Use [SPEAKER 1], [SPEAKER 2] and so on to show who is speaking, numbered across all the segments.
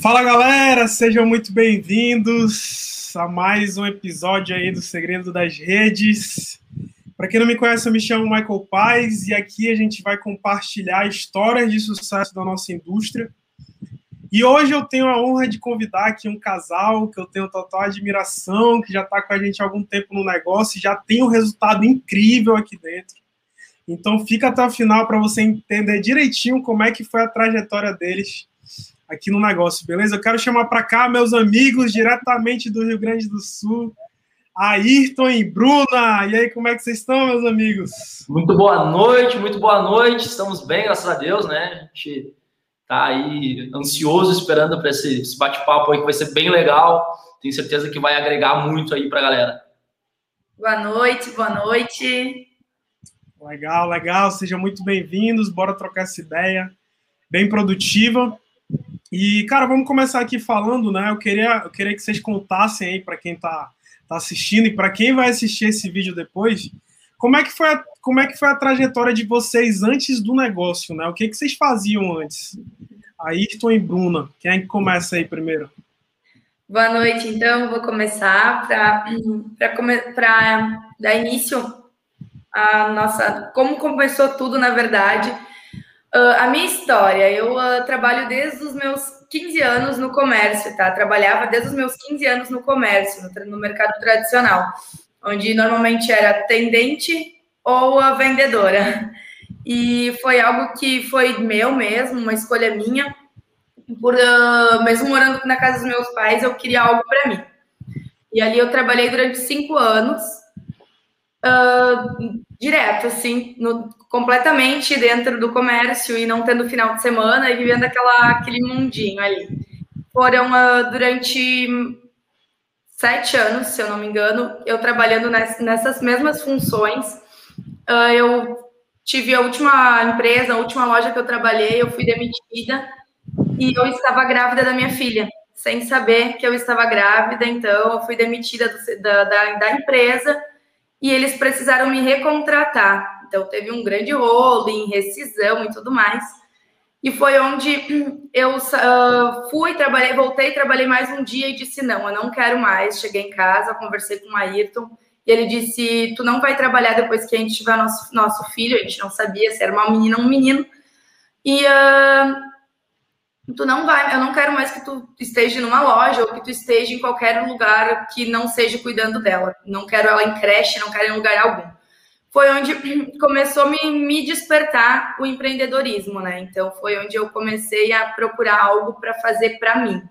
[SPEAKER 1] Fala galera, sejam muito bem-vindos a mais um episódio aí do Segredo das Redes. Para quem não me conhece, eu me chamo Michael Paz e aqui a gente vai compartilhar histórias de sucesso da nossa indústria. E hoje eu tenho a honra de convidar aqui um casal que eu tenho total admiração, que já está com a gente há algum tempo no negócio e já tem um resultado incrível aqui dentro. Então fica até o final para você entender direitinho como é que foi a trajetória deles aqui no negócio, beleza? Eu quero chamar para cá meus amigos diretamente do Rio Grande do Sul, Ayrton e Bruna. E aí, como é que vocês estão, meus amigos?
[SPEAKER 2] Muito boa noite, muito boa noite. Estamos bem, graças a Deus, né? A gente tá aí ansioso esperando para esse, esse bate-papo aí que vai ser bem legal. Tenho certeza que vai agregar muito aí para a galera.
[SPEAKER 3] Boa noite, boa noite.
[SPEAKER 1] Legal, legal. Sejam muito bem-vindos. Bora trocar essa ideia bem produtiva. E, cara, vamos começar aqui falando, né? Eu queria, eu queria que vocês contassem aí para quem está tá assistindo e para quem vai assistir esse vídeo depois, como é que foi a, como é que foi a trajetória de vocês antes do negócio, né? O que que vocês faziam antes? Ayrton e Bruna, quem é que começa aí primeiro?
[SPEAKER 3] Boa noite, então, vou começar para dar início a nossa. Como começou tudo, na verdade. Uh, a minha história, eu uh, trabalho desde os meus 15 anos no comércio, tá? Trabalhava desde os meus 15 anos no comércio, no, no mercado tradicional, onde normalmente era atendente ou a vendedora. E foi algo que foi meu mesmo, uma escolha minha. Por, uh, mesmo morando na casa dos meus pais, eu queria algo para mim. E ali eu trabalhei durante cinco anos, direto, assim, no, completamente dentro do comércio e não tendo final de semana e vivendo aquela, aquele mundinho ali. Foram uh, durante sete anos, se eu não me engano, eu trabalhando nessas mesmas funções. Uh, eu tive a última empresa, a última loja que eu trabalhei, eu fui demitida e eu estava grávida da minha filha, sem saber que eu estava grávida, então eu fui demitida do, da, da, da empresa e eles precisaram me recontratar. Então teve um grande rolo em rescisão e tudo mais. E foi onde eu uh, fui, trabalhei, voltei, trabalhei mais um dia e disse: não, eu não quero mais. Cheguei em casa, conversei com o Ayrton e ele disse: tu não vai trabalhar depois que a gente tiver nosso, nosso filho. A gente não sabia se era uma menina ou um menino. E uh, tu não vai, eu não quero mais que tu esteja numa loja ou que tu esteja em qualquer lugar que não seja cuidando dela. Não quero ela em creche, não quero em lugar algum. Foi onde começou a me, me despertar o empreendedorismo, né? Então foi onde eu comecei a procurar algo para fazer para mim.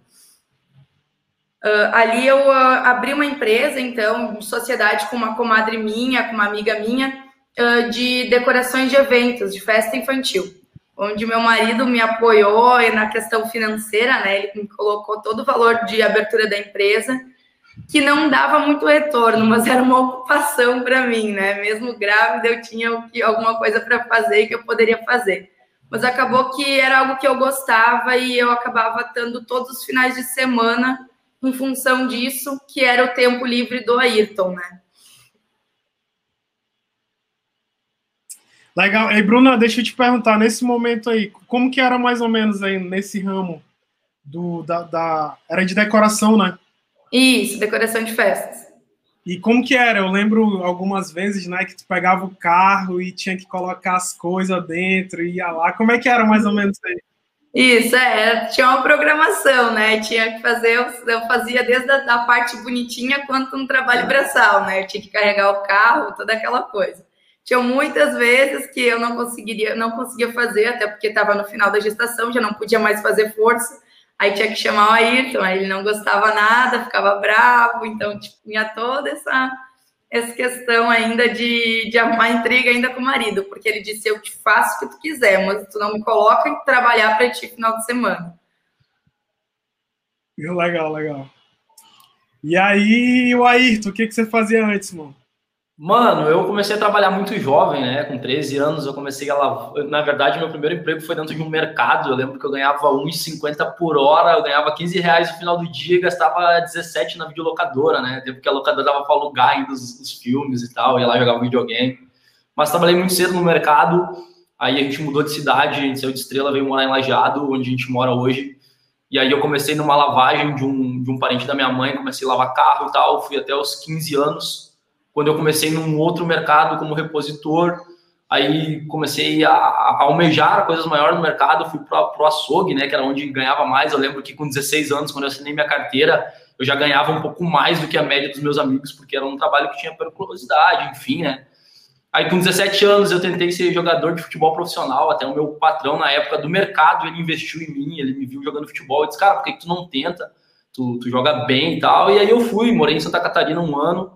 [SPEAKER 3] Uh, ali eu uh, abri uma empresa, então, sociedade com uma comadre minha, com uma amiga minha, uh, de decorações de eventos, de festa infantil onde meu marido me apoiou na questão financeira, né? Ele me colocou todo o valor de abertura da empresa, que não dava muito retorno, mas era uma ocupação para mim, né? Mesmo grávida, eu tinha alguma coisa para fazer que eu poderia fazer. Mas acabou que era algo que eu gostava e eu acabava estando todos os finais de semana em função disso, que era o tempo livre do Ayrton, né?
[SPEAKER 1] Legal. E Bruna, deixa eu te perguntar, nesse momento aí, como que era mais ou menos aí nesse ramo do, da, da... Era de decoração, né?
[SPEAKER 3] Isso, decoração de festas.
[SPEAKER 1] E como que era? Eu lembro algumas vezes, né, que tu pegava o carro e tinha que colocar as coisas dentro e ia lá. Como é que era mais ou menos aí?
[SPEAKER 3] Isso, é, tinha uma programação, né? Tinha que fazer, eu fazia desde a da parte bonitinha quanto um trabalho braçal, né? Eu tinha que carregar o carro, toda aquela coisa. Tinha muitas vezes que eu não conseguiria, não conseguia fazer, até porque estava no final da gestação, já não podia mais fazer força. Aí tinha que chamar o Ayrton, aí ele não gostava nada, ficava bravo, então tipo, tinha toda essa, essa questão ainda de, de uma intriga ainda com o marido, porque ele disse: Eu te faço o que tu quiser, mas tu não me coloca em trabalhar para ti final de semana.
[SPEAKER 1] Legal, legal. E aí, o Ayrton, o que, que você fazia antes, mano?
[SPEAKER 2] Mano, eu comecei a trabalhar muito jovem, né? Com 13 anos, eu comecei a lavar. Na verdade, meu primeiro emprego foi dentro de um mercado. Eu lembro que eu ganhava 1,50 por hora, eu ganhava 15 reais no final do dia e gastava 17 na videolocadora, né? Tempo que a locadora dava para alugar ainda os, os, filmes e tal, ia lá jogar videogame. Mas trabalhei muito cedo no mercado. Aí a gente mudou de cidade, a gente saiu de Estrela, veio morar em Lajeado, onde a gente mora hoje. E aí eu comecei numa lavagem de um, de um parente da minha mãe, comecei a lavar carro e tal, fui até os 15 anos, quando eu comecei num outro mercado como repositor, aí comecei a, a almejar coisas maiores no mercado, fui para o açougue, né, que era onde ganhava mais, eu lembro que com 16 anos, quando eu assinei minha carteira, eu já ganhava um pouco mais do que a média dos meus amigos, porque era um trabalho que tinha periculosidade, enfim, né, Aí, com 17 anos, eu tentei ser jogador de futebol profissional. Até o meu patrão, na época do mercado, ele investiu em mim, ele me viu jogando futebol. Eu disse, cara, por que, tu não tenta? Tu, tu, joga bem e tal. E aí eu fui, morei em Santa Catarina um ano,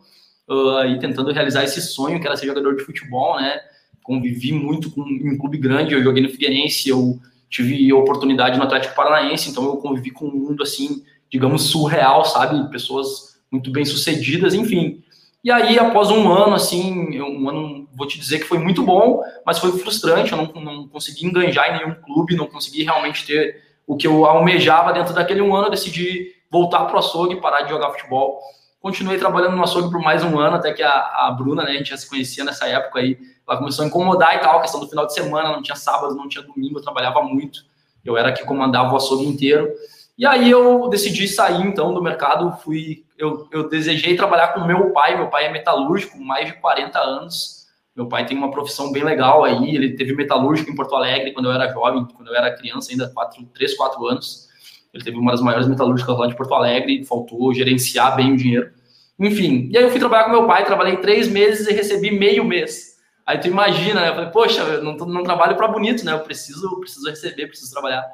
[SPEAKER 2] uh, aí tentando realizar esse sonho, que era ser jogador de futebol, né? Convivi muito com, um clube grande, eu joguei no Figueirense, eu tive oportunidade no Atlético Paranaense, então eu convivi com um mundo, assim, digamos, surreal, sabe? Pessoas muito bem sucedidas, enfim. E aí, após um ano, assim, um ano, vou te dizer que foi muito bom, mas foi frustrante. Eu não, não consegui enganjar em nenhum clube, não consegui realmente ter o que eu almejava dentro daquele um ano. Eu decidi voltar para o açougue parar de jogar futebol. Continuei trabalhando no açougue por mais um ano, até que a, a Bruna, né, a gente já se conhecia nessa época aí, ela começou a incomodar e tal, a questão do final de semana, não tinha sábado, não tinha domingo, eu trabalhava muito. Eu era que comandava o açougue inteiro. E aí eu decidi sair então do mercado, fui eu, eu desejei trabalhar com meu pai, meu pai é metalúrgico, mais de 40 anos. Meu pai tem uma profissão bem legal aí, ele teve metalúrgico em Porto Alegre quando eu era jovem, quando eu era criança, ainda 4, 3, 4 anos. Ele teve uma das maiores metalúrgicas lá de Porto Alegre, faltou gerenciar bem o dinheiro. Enfim, e aí eu fui trabalhar com meu pai, trabalhei três meses e recebi meio mês. Aí tu imagina, né? Eu falei, poxa, eu não, não trabalho para bonito, né? Eu preciso, preciso receber, preciso trabalhar.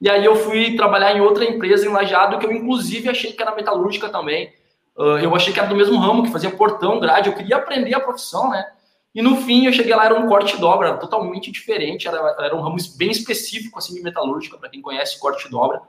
[SPEAKER 2] E aí eu fui trabalhar em outra empresa em Lajeado, que eu inclusive achei que era metalúrgica também. Uh, eu achei que era do mesmo ramo, que fazia portão, grade, eu queria aprender a profissão, né? E no fim eu cheguei lá, era um corte dobra, totalmente diferente, era, era um ramo bem específico assim de metalúrgica, para quem conhece corte dobra.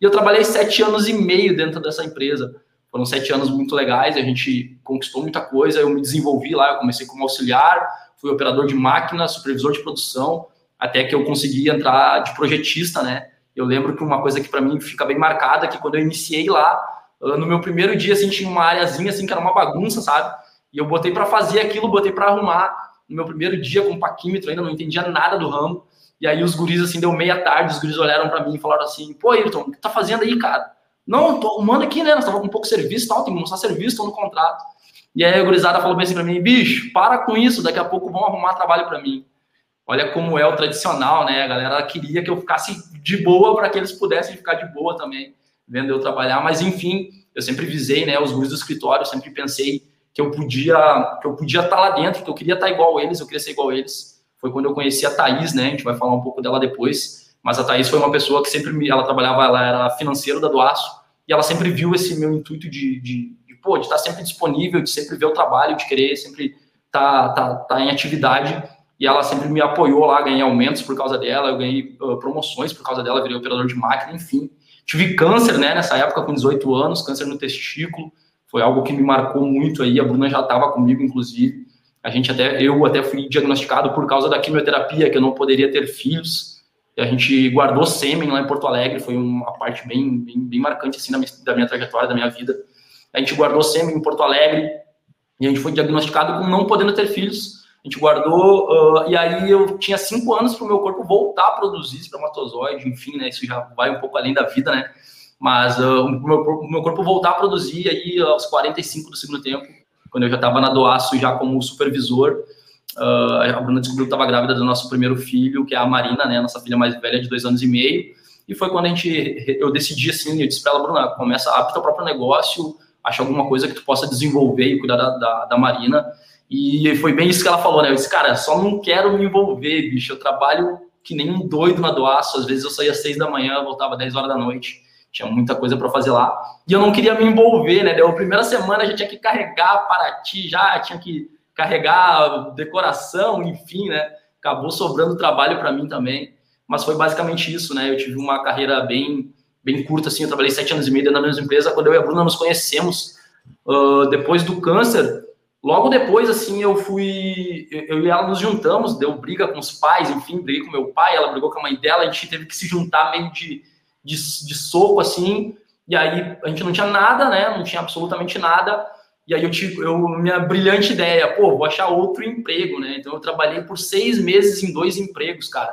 [SPEAKER 2] E eu trabalhei sete anos e meio dentro dessa empresa. Foram sete anos muito legais, a gente conquistou muita coisa, eu me desenvolvi lá, eu comecei como auxiliar, fui operador de máquina, supervisor de produção, até que eu consegui entrar de projetista, né? Eu lembro que uma coisa que para mim fica bem marcada é que quando eu iniciei lá, no meu primeiro dia, assim, tinha uma areazinha, assim, que era uma bagunça, sabe? E eu botei para fazer aquilo, botei para arrumar. No meu primeiro dia com paquímetro, ainda não entendia nada do ramo. E aí os guris, assim, deu meia tarde, os guris olharam para mim e falaram assim, pô, Ayrton, o que tá fazendo aí, cara? Não, tô arrumando aqui, né? Nós tava com pouco serviço tal, tem que mostrar serviço, tô no contrato. E aí a gurizada falou bem assim pra mim, bicho, para com isso, daqui a pouco vão arrumar trabalho para mim. Olha como é o tradicional, né? A galera queria que eu ficasse de boa para que eles pudessem ficar de boa também, vendo eu trabalhar. Mas enfim, eu sempre visei, né? Os guris do escritório, sempre pensei que eu podia que eu podia estar tá lá dentro, que eu queria estar tá igual eles, eu queria ser igual eles. Foi quando eu conheci a Thaís, né? A gente vai falar um pouco dela depois. Mas a Thaís foi uma pessoa que sempre me, ela trabalhava, ela era financeira da Doaço, e ela sempre viu esse meu intuito de, de, de, pô, de estar sempre disponível, de sempre ver o trabalho, de querer sempre estar tá, tá, tá em atividade. E ela sempre me apoiou lá, ganhei aumentos por causa dela, eu ganhei uh, promoções por causa dela, virei operador de máquina, enfim. Tive câncer, né, nessa época, com 18 anos, câncer no testículo, foi algo que me marcou muito aí, a Bruna já estava comigo, inclusive, a gente até, eu até fui diagnosticado por causa da quimioterapia, que eu não poderia ter filhos, a gente guardou sêmen lá em Porto Alegre, foi uma parte bem, bem, bem marcante, assim, da minha, da minha trajetória, da minha vida. A gente guardou sêmen em Porto Alegre, e a gente foi diagnosticado com não podendo ter filhos, a gente guardou, uh, e aí eu tinha cinco anos para o meu corpo voltar a produzir espermatozoide, enfim, né? Isso já vai um pouco além da vida, né? Mas uh, o, meu, meu corpo voltar a produzir aí aos 45 do segundo tempo, quando eu já estava na Doaço já como supervisor, uh, a Bruna descobriu que estava grávida do nosso primeiro filho, que é a Marina, né? Nossa filha mais velha de dois anos e meio. E foi quando a gente, eu decidi assim, eu disse para ela, Bruna, começa, abre teu próprio negócio, acha alguma coisa que tu possa desenvolver e cuidar da, da, da Marina e foi bem isso que ela falou, né? Eu disse, cara, só não quero me envolver, bicho. Eu trabalho que nem um doido na doaço. Às vezes eu saía às seis da manhã, voltava às 10 horas da noite. Tinha muita coisa para fazer lá. E eu não queria me envolver, né? Deu a primeira semana a gente tinha que carregar Paraty já, tinha que carregar decoração, enfim, né? Acabou sobrando trabalho para mim também. Mas foi basicamente isso, né? Eu tive uma carreira bem, bem curta, assim. Eu trabalhei sete anos e meio na mesma empresa. Quando eu e a Bruna nos conhecemos, uh, depois do câncer, Logo depois, assim, eu fui. Eu e ela nos juntamos, deu briga com os pais, enfim, briguei com meu pai, ela brigou com a mãe dela, a gente teve que se juntar meio de, de, de soco, assim. E aí a gente não tinha nada, né? Não tinha absolutamente nada. E aí eu tive eu, minha brilhante ideia, pô, vou achar outro emprego, né? Então eu trabalhei por seis meses em dois empregos, cara.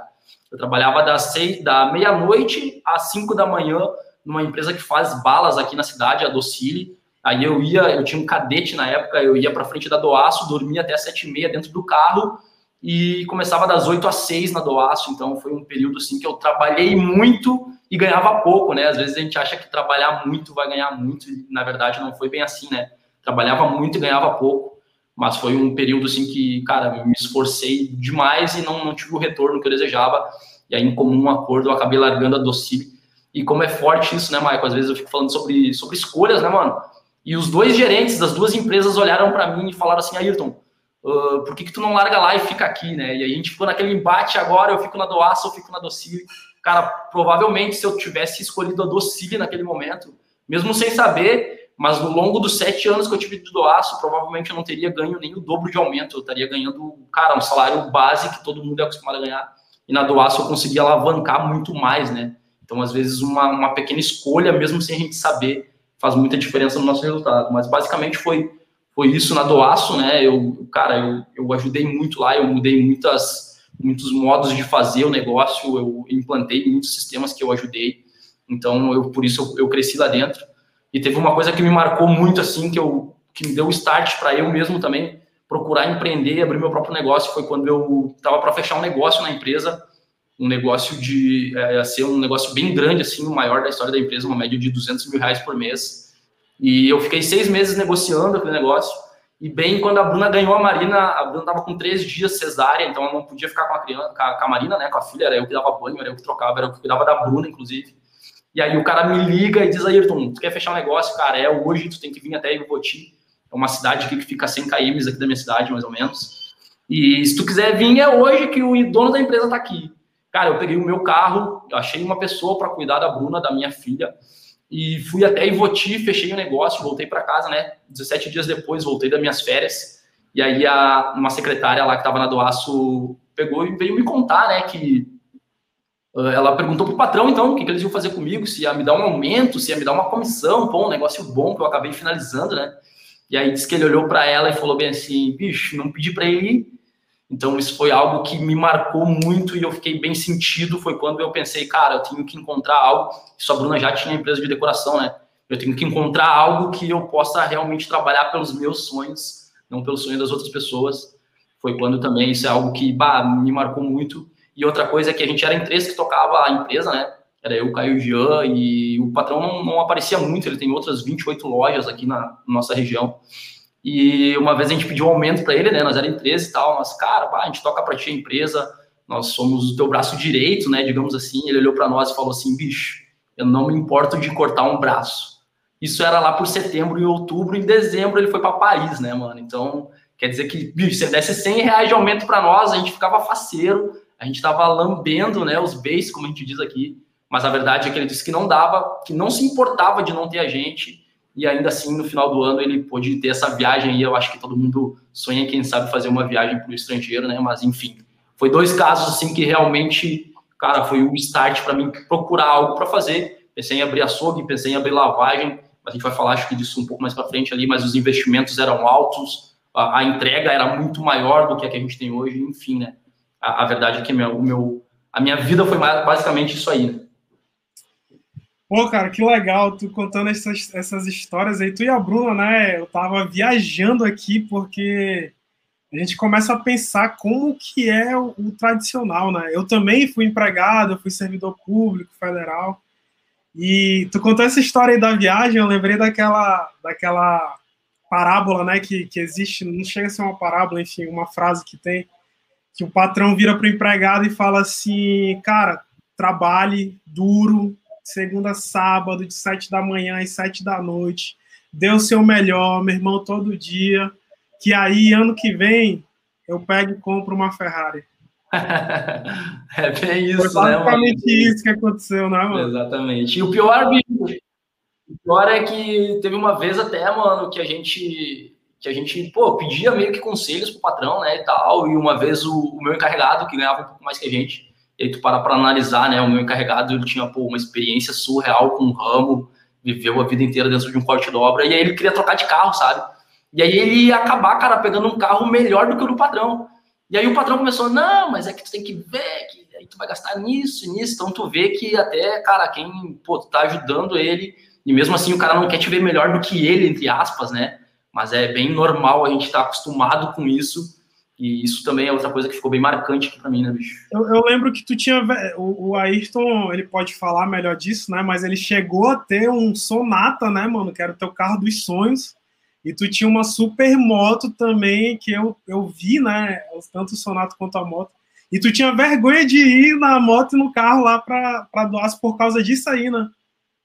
[SPEAKER 2] Eu trabalhava das seis, da meia-noite às cinco da manhã numa empresa que faz balas aqui na cidade, a Docile. Aí eu ia, eu tinha um cadete na época, eu ia para frente da Doaço, dormia até sete e meia dentro do carro e começava das 8 às 6 na Doaço, então foi um período assim que eu trabalhei muito e ganhava pouco, né? Às vezes a gente acha que trabalhar muito vai ganhar muito, e na verdade não foi bem assim, né? Trabalhava muito e ganhava pouco, mas foi um período assim que, cara, me esforcei demais e não, não tive o retorno que eu desejava, e aí em comum acordo eu acabei largando a Docile. E como é forte isso, né, Maicon? Às vezes eu fico falando sobre, sobre escolhas, né, mano? E os dois gerentes das duas empresas olharam para mim e falaram assim, Ayrton, uh, por que, que tu não larga lá e fica aqui, né? E aí a gente ficou naquele embate agora, eu fico na Doaça, eu fico na Docile. Cara, provavelmente se eu tivesse escolhido a Docile naquele momento, mesmo sem saber, mas no longo dos sete anos que eu tive de Doaço, provavelmente eu não teria ganho nem o dobro de aumento, eu estaria ganhando, cara, um salário base que todo mundo é acostumado a ganhar. E na Doaço eu consegui alavancar muito mais, né? Então, às vezes, uma, uma pequena escolha, mesmo sem a gente saber, faz muita diferença no nosso resultado. Mas basicamente foi foi isso na Doaço, né? Eu, cara, eu, eu ajudei muito lá, eu mudei muitas, muitos modos de fazer o negócio, eu implantei muitos sistemas que eu ajudei. Então, eu, por isso eu, eu cresci lá dentro. E teve uma coisa que me marcou muito, assim, que, eu, que me deu o start para eu mesmo também procurar empreender, abrir meu próprio negócio. Foi quando eu estava para fechar um negócio na empresa, um negócio de é, ser um negócio bem grande, assim, o maior da história da empresa, uma média de 200 mil reais por mês e eu fiquei seis meses negociando aquele negócio. E bem quando a Bruna ganhou a Marina, a Bruna estava com três dias cesárea, então ela não podia ficar com a criança, com a, com a, Marina, né, com a filha, era eu que dava banho, era eu que trocava, era eu que cuidava da Bruna, inclusive. E aí o cara me liga e diz, Ayrton, tu quer fechar um negócio? Cara, é hoje, tu tem que vir até Ivoti, é uma cidade que fica a 100 km aqui da minha cidade, mais ou menos. E se tu quiser vir, é hoje que o dono da empresa está aqui. Cara, eu peguei o meu carro, achei uma pessoa para cuidar da Bruna, da minha filha, e fui até Ivoti, fechei o negócio, voltei para casa, né? 17 dias depois, voltei das minhas férias. E aí a, uma secretária lá que estava na Doaço pegou e veio me contar, né, que ela perguntou pro patrão, então, o que, que, eles iam fazer comigo, se ia me dar um aumento, se ia me dar uma comissão, pô, um negócio bom que eu acabei finalizando, né? E aí disse que ele olhou para ela e falou bem assim, bicho, não pedi para ele então, isso foi algo que me marcou muito e eu fiquei bem sentido. Foi quando eu pensei, cara, eu tenho que encontrar algo. Isso a Bruna já tinha empresa de decoração, né? Eu tenho que encontrar algo que eu possa realmente trabalhar pelos meus sonhos, não pelo sonho das outras pessoas. Foi quando também isso é algo que bah, me marcou muito. E outra coisa é que a gente era em três que tocava a empresa, né? Era eu, Caio Jean, e o patrão não, não aparecia muito, ele tem outras 28 lojas aqui na, nossa região. E uma vez a gente pediu um aumento para ele, né? Nós éramos em 13 e tal. Nós, cara, pá, a gente toca para ti a empresa, nós somos o teu braço direito, né? Digamos assim. Ele olhou para nós e falou assim: bicho, eu não me importo de cortar um braço. Isso era lá por setembro, em outubro, em dezembro ele foi para Paris, né, mano? Então, quer dizer que, bicho, se ele desse 100 reais de aumento para nós, a gente ficava faceiro, a gente tava lambendo, né, os beijos, como a gente diz aqui. Mas a verdade é que ele disse que não dava, que não se importava de não ter a gente e ainda assim no final do ano ele pôde ter essa viagem aí. Eu acho que todo mundo sonha, quem sabe, fazer uma viagem para o estrangeiro, né? Mas enfim, foi dois casos assim que realmente, cara, foi o um start para mim procurar algo para fazer. Pensei em abrir açougue, pensei em abrir lavagem, a gente vai falar acho que disso um pouco mais para frente ali, mas os investimentos eram altos, a, a, entrega era muito maior do que a que a gente tem hoje, enfim, né? A, a verdade é que meu, o meu, a minha vida foi mais, basicamente isso aí, né?
[SPEAKER 1] Pô, cara, que legal tu contando essas, essas histórias aí. Tu e a Bruna, né? Eu tava viajando aqui porque a gente começa a pensar como que é o, o tradicional, né? Eu também fui empregado, fui servidor público federal. E tu contou essa história aí da viagem, eu lembrei daquela, daquela parábola, né, que, que existe, não chega a ser uma parábola, enfim, uma frase que tem, que o patrão vira para o empregado e fala assim, cara, trabalhe duro, segunda a sábado, de sete da manhã às sete da noite. Dê o seu melhor, meu irmão, todo dia. Que aí, ano que vem, eu pego e compro uma Ferrari.
[SPEAKER 2] é bem isso,
[SPEAKER 1] Foi né, basicamente né, isso que aconteceu, né, mano?
[SPEAKER 2] Exatamente. E o pior, o pior é que teve uma vez até, mano, que a gente que a gente, pô, pedia meio que conselhos pro patrão, né, e tal, e uma vez o, o meu encarregado, que ganhava um pouco mais que a gente, e aí tu para para analisar, né? O meu encarregado ele tinha pô, uma experiência surreal com o ramo, viveu a vida inteira dentro de um corte de obra, e aí ele queria trocar de carro, sabe? E aí ele ia acabar, cara, pegando um carro melhor do que o do padrão. E aí o patrão começou, não, mas é que tu tem que ver, que aí tu vai gastar nisso nisso. Então tu vê que até, cara, quem, pô, tá ajudando ele, e mesmo assim o cara não quer te ver melhor do que ele, entre aspas, né? Mas é bem normal a gente estar tá acostumado com isso. E isso também é outra coisa que ficou bem marcante aqui mim, né, bicho?
[SPEAKER 1] Eu, eu lembro que tu tinha. O, o, Ayrton, ele pode falar melhor disso, né? Mas ele chegou a ter um Sonata, né, mano? Que era o teu carro dos sonhos. E tu tinha uma super moto também, que eu, eu vi, né? Tanto o Sonata quanto a moto. E tu tinha vergonha de ir na moto e no carro lá pra doar por causa disso aí, né?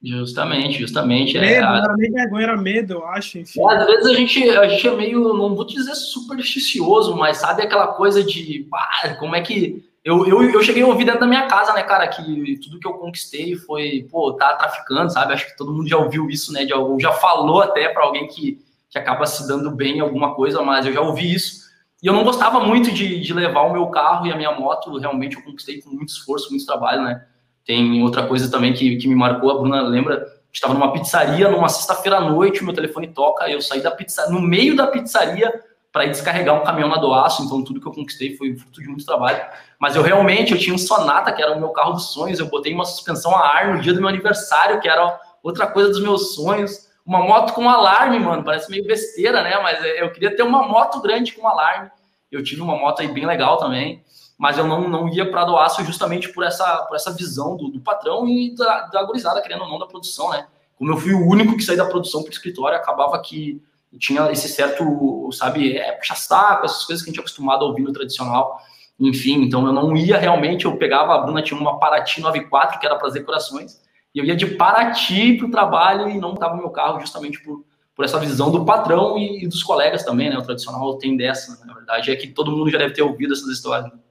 [SPEAKER 2] Justamente, justamente.
[SPEAKER 1] Medo, é, não era nem vergonha, era medo, eu acho. Enfim.
[SPEAKER 2] É, às vezes a gente, a gente é meio, não vou dizer supersticioso, mas sabe aquela coisa de, ah, como é que. Eu, eu, eu cheguei a ouvir dentro da minha casa, né, cara, que tudo que eu conquistei foi, pô, tá traficando, sabe? Acho que todo mundo já ouviu isso, né? ou já falou até para alguém que, que acaba se dando bem em alguma coisa, mas eu já ouvi isso. E eu não gostava muito de, de levar o meu carro e a minha moto, realmente eu conquistei com muito esforço, muito trabalho, né? Tem outra coisa também que, que me marcou, a Bruna lembra, estava numa pizzaria numa sexta-feira à noite, meu telefone toca, eu saí da pizza, no meio da pizzaria para ir descarregar um caminhão na Doaço, então tudo que eu conquistei foi fruto de muito trabalho. Mas eu realmente, eu tinha um Sonata, que era o meu carro dos sonhos, eu botei uma suspensão a ar no dia do meu aniversário, que era outra coisa dos meus sonhos. Uma moto com alarme, mano, parece meio besteira, né? Mas eu queria ter uma moto grande com alarme. Eu tive uma moto aí bem legal também mas eu não, não ia para a aço justamente por essa, por essa visão do, do patrão e da, da gurizada, querendo ou não, da produção, né? Como eu fui o único que saí da produção para o escritório, acabava que tinha esse certo, sabe, é, puxa-saco, essas coisas que a gente é acostumado a ouvir no tradicional. Enfim, então eu não ia realmente, eu pegava, a Bruna tinha uma Paraty 94, que era para as decorações, e eu ia de Paraty para o trabalho e não estava meu carro justamente por, por essa visão do patrão e, e, dos colegas também, né? O tradicional tem dessa, na verdade, é que todo mundo já deve ter ouvido essas histórias. Né?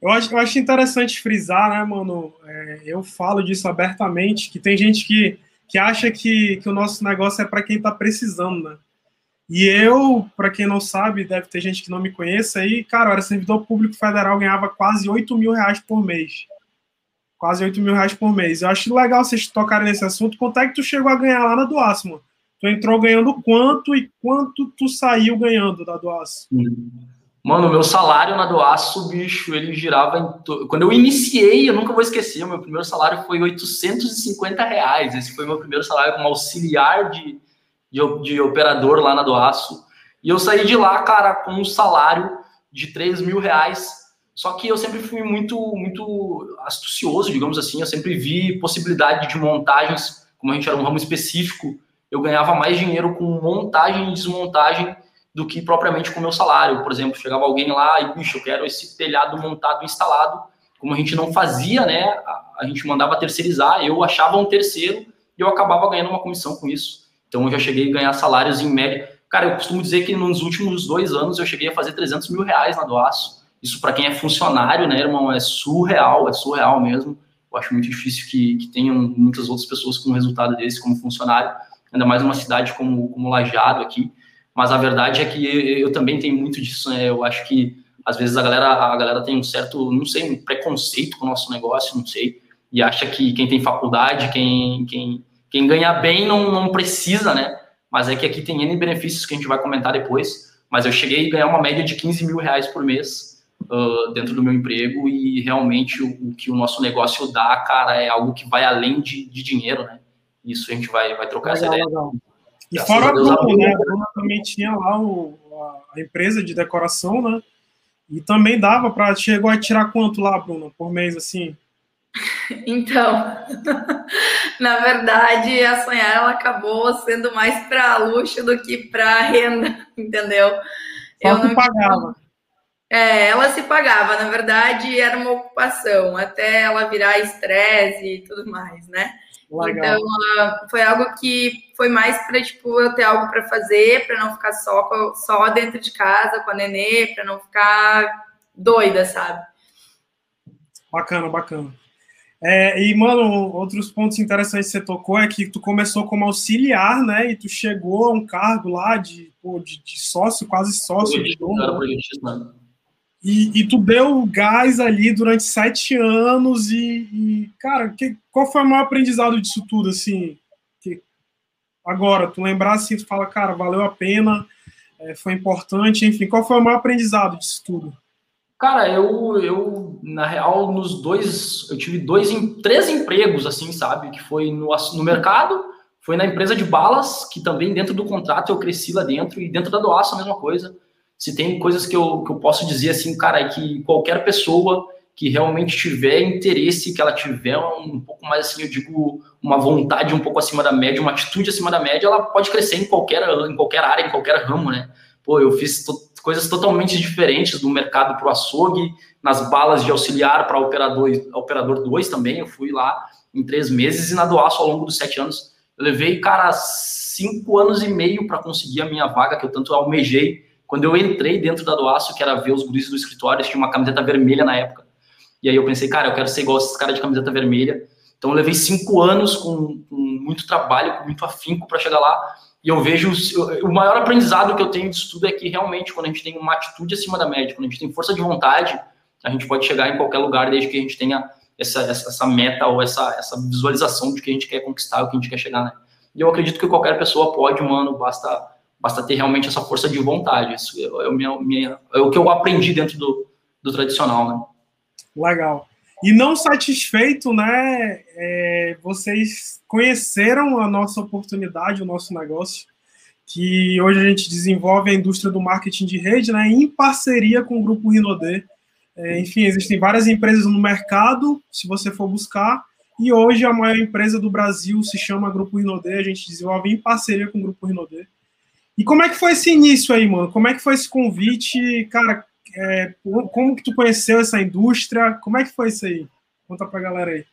[SPEAKER 1] Eu acho, eu acho interessante frisar, né, mano? É, eu falo disso abertamente, que tem gente que, que acha que, que o nosso negócio é para quem está precisando, né? E eu, para quem não sabe, deve ter gente que não me conheça aí, cara, eu era servidor público federal, ganhava quase 8 mil reais por mês. Quase 8 mil reais por mês. Eu acho legal vocês tocarem nesse assunto. Quanto é que tu chegou a ganhar lá na Doaço, mano? Tu entrou ganhando quanto e quanto tu saiu ganhando da Doaço?
[SPEAKER 2] Hum. Mano, meu salário na Doaço, bicho, ele girava em. To... Quando eu iniciei, eu nunca vou esquecer, meu primeiro salário foi 850 reais. Esse foi meu primeiro salário como auxiliar de, de, de operador lá na Doaço. E eu saí de lá, cara, com um salário de 3 mil reais. Só que eu sempre fui muito, muito astucioso, digamos assim. Eu sempre vi possibilidade de montagens, como a gente era um ramo específico, eu ganhava mais dinheiro com montagem e desmontagem do que propriamente com o meu salário. Por exemplo, chegava alguém lá e, bicho, eu quero esse telhado montado instalado. Como a gente não fazia, né? A, gente mandava terceirizar, eu achava um terceiro e eu acabava ganhando uma comissão com isso. Então eu já cheguei a ganhar salários em média. Cara, eu costumo dizer que nos últimos dois anos eu cheguei a fazer 300 mil reais na Doaço. Isso para quem é funcionário, né, irmão, é surreal, é surreal mesmo. Eu acho muito difícil que, que tenham muitas outras pessoas com um resultado desse como funcionário, ainda mais numa cidade como, como Lajado aqui mas a verdade é que eu também tenho muito disso, né? Eu acho que às vezes a galera, a galera tem um certo, não sei, um preconceito com o nosso negócio, não sei, e acha que quem tem faculdade, quem, quem, quem ganha bem não, não precisa, né? Mas é que aqui tem N benefícios que a gente vai comentar depois. Mas eu cheguei a ganhar uma média de 15 mil reais por mês uh, dentro do meu emprego e realmente o, o, que o nosso negócio dá, cara, é algo que vai além de, de dinheiro, né? Isso a gente vai, vai trocar legal, essa ideia. Legal.
[SPEAKER 1] E fora a Bruna, né? A Bruna também tinha lá o, a empresa de decoração, né? E também dava para. Chegou a tirar quanto lá, Bruna, por mês, assim?
[SPEAKER 3] Então, na verdade, a sonhar ela acabou sendo mais para luxo do que para renda, entendeu?
[SPEAKER 1] Só eu não pagava.
[SPEAKER 3] É, ela se pagava, na verdade, era uma ocupação, até ela virar estresse e tudo mais, né? Legal. Então, uh, foi algo que foi mais para tipo eu ter algo para fazer, para não ficar só só dentro de casa com a nenê, para não ficar doida, sabe?
[SPEAKER 1] Bacana, bacana. É, e, mano, outros pontos interessantes que você tocou é que tu começou como auxiliar, né? E tu chegou a um cargo lá de, pô, de, de sócio, quase sócio. de dono, né? E, e, tu deu gás ali durante sete anos e, e cara, que, qual foi o maior aprendizado disso tudo, assim? Que, agora, tu lembrar assim, tu fala, cara, valeu a pena, é, foi importante, enfim, qual foi o maior aprendizado disso tudo?
[SPEAKER 2] Cara, eu, eu, na real, nos dois, eu tive dois, três empregos, assim, sabe? Que foi no, no mercado, foi na empresa de balas, que também dentro do contrato eu cresci lá dentro, e dentro da doação a mesma coisa. Se tem coisas que eu, que eu posso dizer, assim, cara, é que qualquer pessoa que realmente tiver interesse, que ela tiver um pouco mais, assim, eu digo, uma vontade um pouco acima da média, uma atitude acima da média, ela pode crescer em qualquer, em qualquer área, em qualquer ramo, né? Pô, eu fiz coisas totalmente diferentes do mercado para o açougue, nas balas de auxiliar para operador, operador 2 também, eu fui lá em três meses, e na Doaço ao longo dos sete anos, eu levei, cara, cinco anos e meio para conseguir a minha vaga, que eu tanto almejei, quando eu entrei dentro da Doaço, que era ver os guris do escritório, tinha uma camiseta vermelha na época, e aí eu pensei, cara, eu quero ser igual esses caras de camiseta vermelha, então eu levei cinco anos com, com muito trabalho, com muito afinco para chegar lá, e eu vejo o maior aprendizado que eu tenho disso tudo é que realmente quando a gente tem uma atitude acima da média, quando a gente tem força de vontade, a gente pode chegar em qualquer lugar desde que a gente tenha essa, essa, essa meta ou essa, essa visualização de que a gente quer conquistar, o que a gente quer chegar, né? E eu acredito que qualquer pessoa pode, mano, basta, basta ter realmente essa força de vontade. Isso é, é, minha, minha, é o que eu aprendi dentro do, do tradicional, né?
[SPEAKER 1] Legal. E não satisfeito, né? É, vocês conheceram a nossa oportunidade, o nosso negócio, que hoje a gente desenvolve a indústria do marketing de rede, né? Em parceria com o Grupo Rinodê. É, enfim, existem várias empresas no mercado, se você for buscar, e hoje a maior empresa do Brasil se chama Grupo Rinodê, a gente desenvolve em parceria com o Grupo Rinodê. E como é que foi esse início aí, mano? Como é que foi esse convite? Cara, é, como que tu conheceu essa indústria? Como é que foi isso aí? Conta pra galera aí.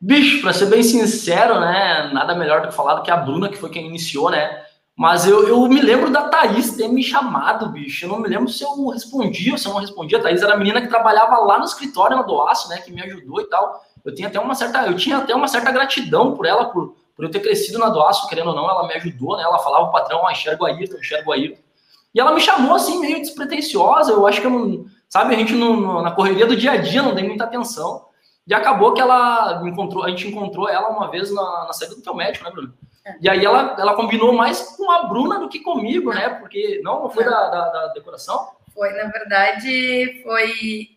[SPEAKER 2] Bicho, pra ser bem sincero, né? Nada melhor do que falar do que a Bruna, que foi quem iniciou, né? Mas eu, eu me lembro da Thaís ter me chamado, bicho. Eu não me lembro se eu respondia ou se eu não respondia. A Thaís era a menina que trabalhava lá no escritório na Doaço, né? Que me ajudou e tal. Eu tinha até uma certa, eu tinha até uma certa gratidão por ela, por, por eu ter crescido na Doaço, querendo ou não, ela me ajudou, né? Ela falava o patrão, ah, enxerga o Ayrton, enxerga o Ayrton. E ela me chamou assim, meio despretensiosa. Eu acho que eu não. Sabe, a gente não, na correria do dia a dia não tem muita atenção. E acabou que ela encontrou, a gente encontrou ela uma vez na, na saída do teu médico, né, Bruno? É. E aí ela, ela combinou mais com a Bruna do que comigo, né? Porque não, não foi da, da, da, decoração?
[SPEAKER 3] Foi, na verdade, foi.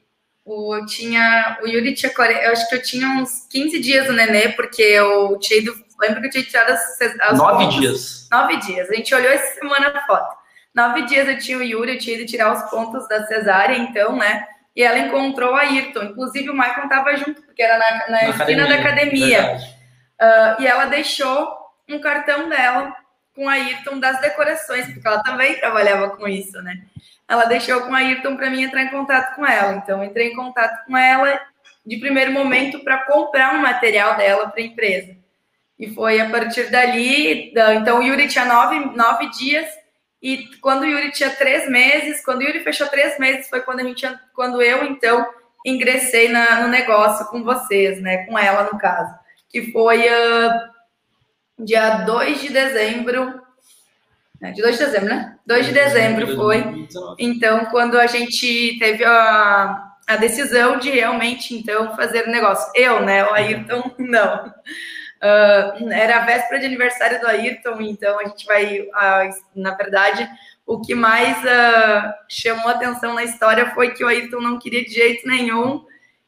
[SPEAKER 3] O, tinha, o Yuri tinha. Eu acho que eu tinha uns 15 dias no nenê, porque eu tinha. Lembro que eu tinha tirado as.
[SPEAKER 2] as Nove fotos. dias.
[SPEAKER 3] Nove dias. A gente olhou essa semana a foto. Nove dias eu tinha o Yuri, eu tinha ido tirar os pontos da cesárea, então, né? E ela encontrou a Ayrton. Inclusive, o Michael estava junto, porque era na, na, na esquina academia, da academia. Uh, e ela deixou um cartão dela com a Ayrton das decorações, porque ela também trabalhava com isso, né? Ela deixou com a Ayrton para mim entrar em contato com ela. Então, entrei em contato com ela de primeiro momento para comprar um material dela para a empresa. E foi a partir dali. Então, o Yuri tinha nove, nove dias e quando o Yuri tinha três meses, quando o Yuri fechou três meses, foi quando a gente, quando eu então ingressei na, no negócio com vocês, né? Com ela, no caso. Que foi uh, dia 2 de dezembro. É, de 2 de dezembro, né? 2 de dezembro foi. Então, quando a gente teve a, a decisão de realmente, então, fazer o negócio. Eu, né? O Ayrton, não. Uh, era a véspera de aniversário do Ayrton, então a gente vai, uh, na verdade, o que mais uh, chamou atenção na história foi que o Ayrton não queria de jeito nenhum,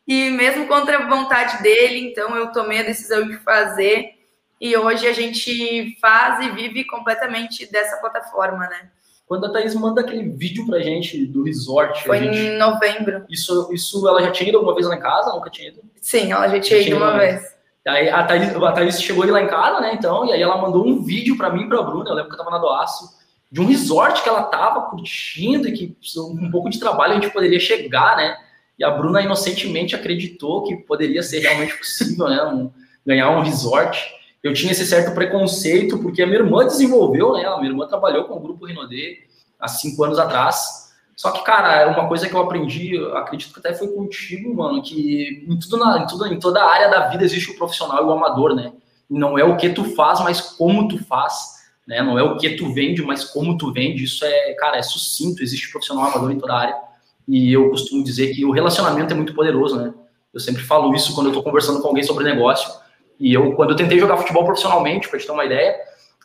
[SPEAKER 3] e mesmo contra a vontade dele, então eu tomei a decisão de fazer, e hoje a gente faz e vive completamente dessa plataforma, né?
[SPEAKER 2] Quando a Thaís manda aquele vídeo pra gente do resort.
[SPEAKER 3] Foi
[SPEAKER 2] gente...
[SPEAKER 3] em novembro.
[SPEAKER 2] Isso, isso ela já tinha ido alguma vez lá em casa? Nunca tinha ido?
[SPEAKER 3] Sim, ela já tinha, já ido uma vez. vez.
[SPEAKER 2] Aí a Thaís, a Thaís chegou lá em casa, né? Então, e aí ela mandou um vídeo para mim e pra Bruna, eu lembro que eu tava na Doaço, de um resort que ela tava curtindo e que um pouco de trabalho a gente poderia chegar, né? E a Bruna inocentemente acreditou que poderia ser realmente possível, né? Um, ganhar um resort. Eu tinha esse certo preconceito, porque a minha irmã desenvolveu, né? A minha irmã trabalhou com o grupo Rinodê há cinco anos atrás. Só que, cara, é uma coisa que eu aprendi, acredito que até foi contigo, mano, que em, tudo na, em, tudo, em toda a área da vida existe o profissional e o amador, né? Não é o que tu faz, mas como tu faz, né? Não é o que tu vende, mas como tu vende. Isso é, cara, é sucinto, existe profissional amador em toda a área. E eu costumo dizer que o relacionamento é muito poderoso, né? Eu sempre falo isso quando eu tô conversando com alguém sobre negócio. E eu, quando eu tentei jogar futebol profissionalmente, para te ter uma ideia,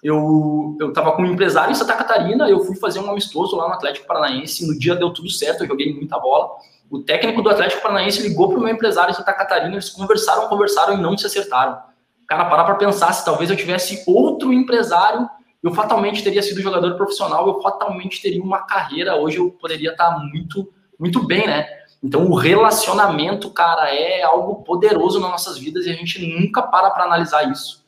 [SPEAKER 2] eu, eu tava com um empresário em Santa Catarina, eu fui fazer um amistoso lá no Atlético Paranaense, no dia deu tudo certo, eu joguei muita bola, O técnico do Atlético Paranaense ligou para o meu empresário de Santa Catarina, eles conversaram, conversaram e não se acertaram. Cara, parar para pensar, se talvez eu tivesse outro empresário, eu fatalmente teria sido jogador profissional, eu fatalmente teria uma carreira, hoje eu poderia estar muito, muito bem, né? Então, o relacionamento, cara, é algo poderoso nas nossas vidas e a gente nunca para para analisar isso.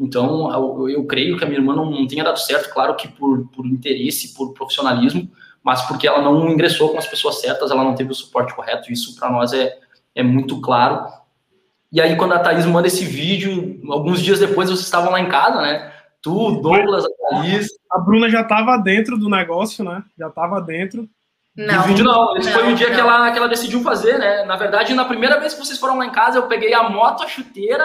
[SPEAKER 2] Então, eu, eu, creio que a minha irmã não, não tenha dado certo, claro que por, por interesse, por profissionalismo, mas porque ela não ingressou com as pessoas certas, ela não teve o suporte correto, isso para nós é, é muito claro. E aí, quando a Thaís manda esse vídeo, alguns dias depois vocês estavam lá em casa, né? Tu, Douglas, a Thaís.
[SPEAKER 1] A Bruna já estava dentro do negócio, né? Já estava dentro.
[SPEAKER 2] Não, vídeo não. Esse não, foi o dia que ela, que ela decidiu fazer, né? Na verdade, na primeira vez que vocês foram lá em casa, eu peguei a moto, a chuteira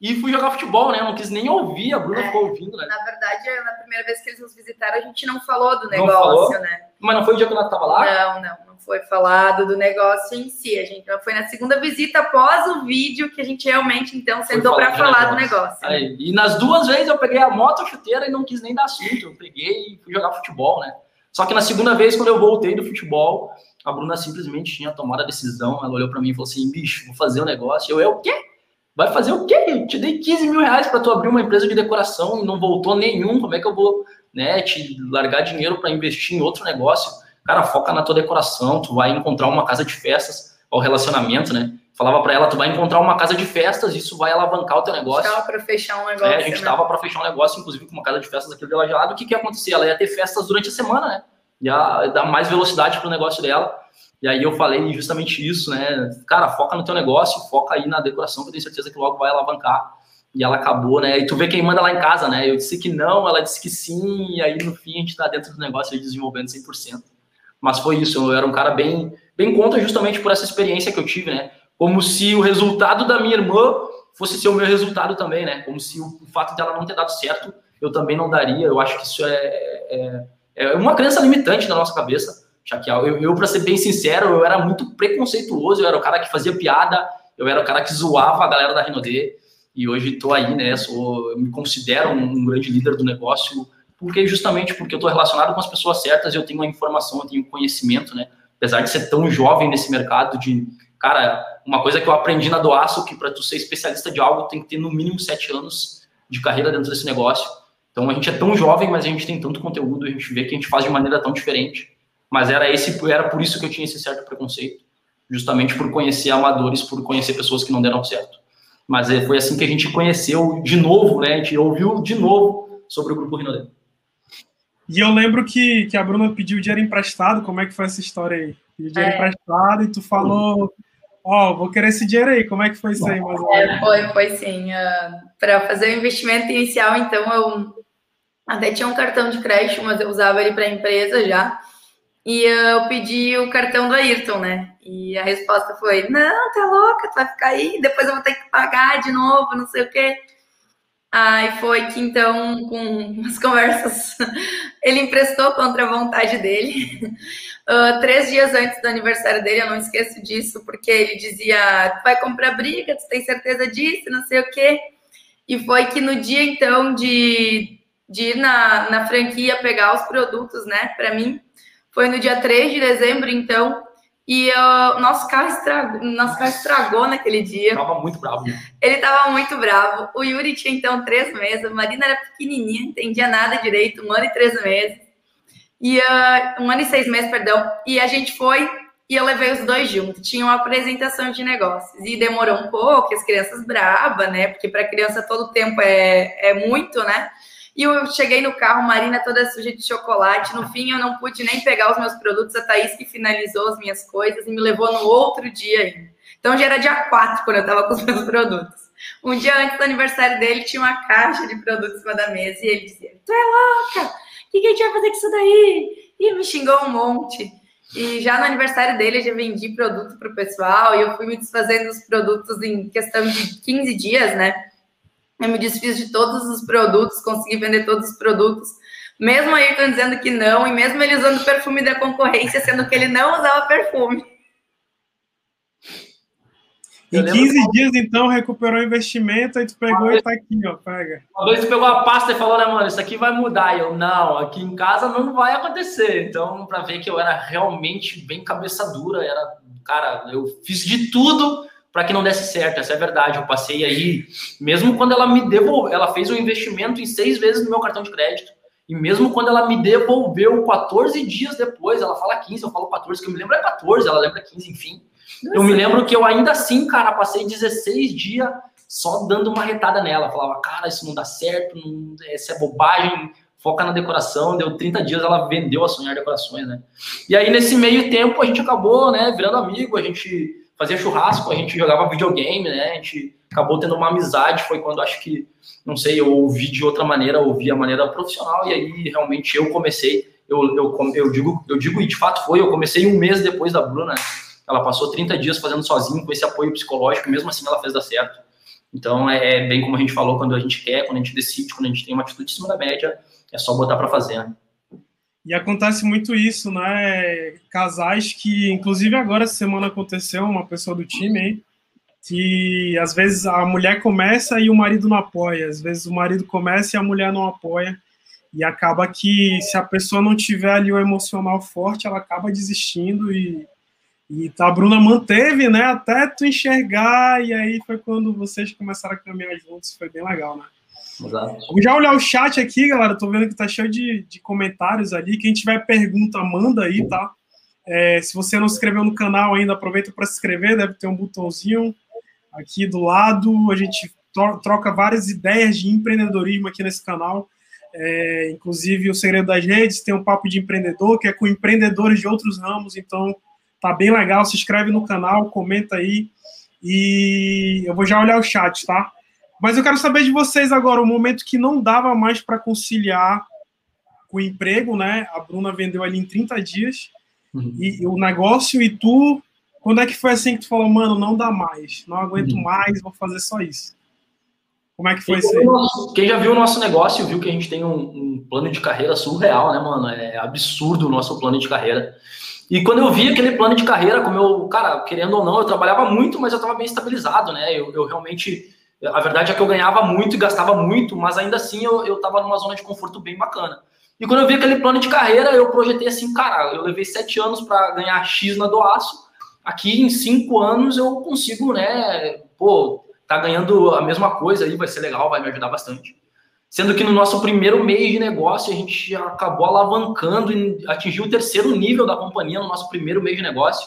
[SPEAKER 2] e fui jogar futebol, né? Eu não quis nem ouvir, a Bruna é, ficou ouvindo, né?
[SPEAKER 3] Na verdade, na primeira vez que eles nos visitaram, a gente não falou do negócio, né?
[SPEAKER 2] Mas não foi o dia que ela estava lá?
[SPEAKER 3] Não, não, não foi falado do negócio em si. A gente foi na segunda visita após o vídeo que a gente realmente então sentou para falar do negócio.
[SPEAKER 2] Aí, e nas duas vezes eu peguei a moto, chuteira e não quis nem dar assunto. Eu peguei e fui jogar futebol, né? Só que na segunda vez, quando eu voltei do futebol, a Bruna simplesmente tinha tomado a decisão. Ela olhou para mim e falou assim: bicho, vou fazer um negócio. Eu, é o quê? Vai fazer o quê? Eu te dei 15 mil reais para tu abrir uma empresa de decoração e não voltou nenhum. Como é que eu vou né, te largar dinheiro para investir em outro negócio? Cara, foca na tua decoração. Tu vai encontrar uma casa de festas, o relacionamento, né? Falava para ela, tu vai encontrar uma casa de festas, isso vai alavancar o teu negócio.
[SPEAKER 3] Estava para fechar um negócio.
[SPEAKER 2] É, a gente estava né? para fechar um negócio, inclusive com uma casa de festas aqui do Gelado. O que, que ia acontecer? Ela ia ter festas durante a semana, né? Ia dar mais velocidade para o negócio dela. E aí eu falei justamente isso, né? Cara, foca no teu negócio, foca aí na decoração, que eu tenho certeza que logo vai alavancar. E ela acabou, né? E tu vê quem manda lá em casa, né? Eu disse que não, ela disse que sim, e aí no fim a gente tá dentro do negócio desenvolvendo 100%. Mas foi isso, eu era um cara bem, bem contra justamente por essa experiência que eu tive, né? Como se o resultado da minha irmã fosse ser o meu resultado também, né? Como se o, o fato dela não ter dado certo, eu também não daria. Eu acho que isso é, é, é uma crença limitante na nossa cabeça Shaquille. Eu, eu para ser bem sincero, eu era muito preconceituoso, eu era o cara que fazia piada, eu era o cara que zoava a galera da Renaudet, e hoje estou aí, né, sou, eu me considero um, um, grande líder do negócio, porque justamente porque eu estou relacionado com as pessoas certas, eu tenho a informação, eu tenho conhecimento, né, apesar de ser tão jovem nesse mercado de, cara, uma coisa que eu aprendi na Doaço, que para tu ser especialista de algo, tem que ter no mínimo sete anos de carreira dentro desse negócio, então a gente é tão jovem, mas a gente tem tanto conteúdo, a gente vê que a gente faz de maneira tão diferente, mas era esse, era por isso que eu tinha esse certo preconceito, justamente por conhecer amadores, por conhecer pessoas que não deram certo. Mas é, foi assim que a gente conheceu de novo, né? A gente ouviu de novo sobre o grupo Rinodé.
[SPEAKER 1] E eu lembro que, que a Bruna pediu dinheiro emprestado. Como é que foi essa história aí? Pediu dinheiro é. emprestado e tu falou, ó, oh, vou querer esse dinheiro aí. Como é que foi isso aí?
[SPEAKER 3] Mas, é, foi, foi sim. Uh, Para fazer o investimento inicial, então, eu até tinha um cartão de crédito, mas eu usava ele para a empresa já. E eu pedi o cartão do Ayrton, né? E a resposta foi: não, tá louca, tu vai ficar aí, depois eu vou ter que pagar de novo, não sei o quê. Aí foi que então, com umas conversas, ele emprestou contra a vontade dele. Uh, três dias antes do aniversário dele, eu não esqueço disso, porque ele dizia: tu vai comprar briga, tu tem certeza disso, não sei o quê. E foi que no dia então de, de ir na, na franquia pegar os produtos, né, para mim, foi no dia 3 de dezembro, então, e uh, nosso, carro estragou, nosso carro estragou naquele dia.
[SPEAKER 2] Tava muito bravo. Né?
[SPEAKER 3] Ele tava muito bravo. O Yuri tinha então três meses, a Marina era pequenininha, entendia nada direito, um ano e três meses. E uh, um ano e seis meses, perdão. E a gente foi e eu levei os dois juntos. Tinha uma apresentação de negócios. E demorou um pouco, as crianças braba, né? Porque para criança todo tempo é, é muito, né? E eu cheguei no carro, Marina toda suja de chocolate. No fim, eu não pude nem pegar os meus produtos. A Thaís que finalizou as minhas coisas e me levou no outro dia ainda. Então já era dia 4 quando eu estava com os meus produtos. Um dia antes do aniversário dele, tinha uma caixa de produtos em cima da mesa e ele dizia: Tu é louca? O que, a gente vai fazer com isso daí? E me xingou um monte. E já no aniversário dele, eu já vendi produto para o pessoal e eu fui me desfazendo dos produtos em questão de 15 dias, né? Eu me desfiz de todos os produtos, consegui vender todos os produtos. Mesmo aí estão dizendo que não, e mesmo ele usando perfume da concorrência, sendo que ele não usava perfume.
[SPEAKER 1] Em 15 dias, então, recuperou o investimento, aí tu pegou e tá aqui, ó, pega.
[SPEAKER 2] Uma vez tu pegou a pasta e falou, né, mano, isso aqui vai mudar. E eu, não, aqui em casa não vai acontecer. Então, para ver que eu era realmente bem cabeça dura, era cara, eu fiz de tudo para que não desse certo, essa é a verdade. Eu passei aí, mesmo quando ela me devolveu, ela fez um investimento em seis vezes no meu cartão de crédito. E mesmo quando ela me devolveu 14 dias depois, ela fala 15, eu falo 14, que eu me lembro é 14, ela lembra 15, enfim. Eu me lembro que eu ainda assim, cara, passei 16 dias só dando uma retada nela. Falava, cara, isso não dá certo, não, essa é bobagem, foca na decoração. Deu 30 dias, ela vendeu a Sonhar Decorações, né? E aí, nesse meio tempo, a gente acabou, né, virando amigo, a gente fazia churrasco, a gente jogava videogame, né? A gente acabou tendo uma amizade. Foi quando acho que, não sei, eu ouvi de outra maneira, ouvi a maneira profissional, e aí realmente eu comecei. Eu, eu, eu, digo, eu digo, e de fato foi, eu comecei um mês depois da Bruna. Ela passou 30 dias fazendo sozinho com esse apoio psicológico, mesmo assim ela fez dar certo. Então, é, é bem como a gente falou, quando a gente quer, quando a gente decide, quando a gente tem uma atitude em cima da média, é só botar para fazer. Né?
[SPEAKER 1] E acontece muito isso, né? Casais que, inclusive agora essa semana aconteceu uma pessoa do time aí, que às vezes a mulher começa e o marido não apoia, às vezes o marido começa e a mulher não apoia, e acaba que se a pessoa não tiver ali o emocional forte, ela acaba desistindo e, e a Bruna manteve, né, até tu enxergar, e aí foi quando vocês começaram a caminhar juntos, foi bem legal, né? Exato. Já olhar o chat aqui, galera. Tô vendo que tá cheio de, de comentários ali. Quem tiver pergunta, manda aí, tá? É, se você não se inscreveu no canal ainda, aproveita para se inscrever. Deve ter um botãozinho aqui do lado. A gente troca várias ideias de empreendedorismo aqui nesse canal. É, inclusive, o Segredo das Redes tem um papo de empreendedor, que é com empreendedores de outros ramos. Então, tá bem legal. Se inscreve no canal, comenta aí. E eu vou já olhar o chat, tá? Mas eu quero saber de vocês agora, o momento que não dava mais para conciliar com o emprego, né? A Bruna vendeu ali em 30 dias, uhum. e, e, o negócio, e tu, quando é que foi assim que tu falou, mano, não dá mais, não aguento uhum. mais, vou fazer só isso? Como é que foi isso aí?
[SPEAKER 2] Quem já viu o nosso negócio viu que a gente tem um, um, plano de carreira surreal, né, mano? É absurdo o nosso plano de carreira. E quando eu vi aquele plano de carreira, como eu, cara, querendo ou não, eu trabalhava muito, mas eu estava bem estabilizado, né? Eu, eu realmente a verdade é que eu ganhava muito e gastava muito, mas ainda assim eu, eu tava numa zona de conforto bem bacana. E quando eu vi aquele plano de carreira, eu projetei assim, cara, eu levei sete anos para ganhar X na Doaço. Aqui em cinco anos eu consigo, né? Pô, tá ganhando a mesma coisa aí, vai ser legal, vai me ajudar bastante. Sendo que no nosso primeiro mês de negócio, a gente acabou alavancando e atingiu o terceiro nível da companhia no nosso primeiro mês de negócio.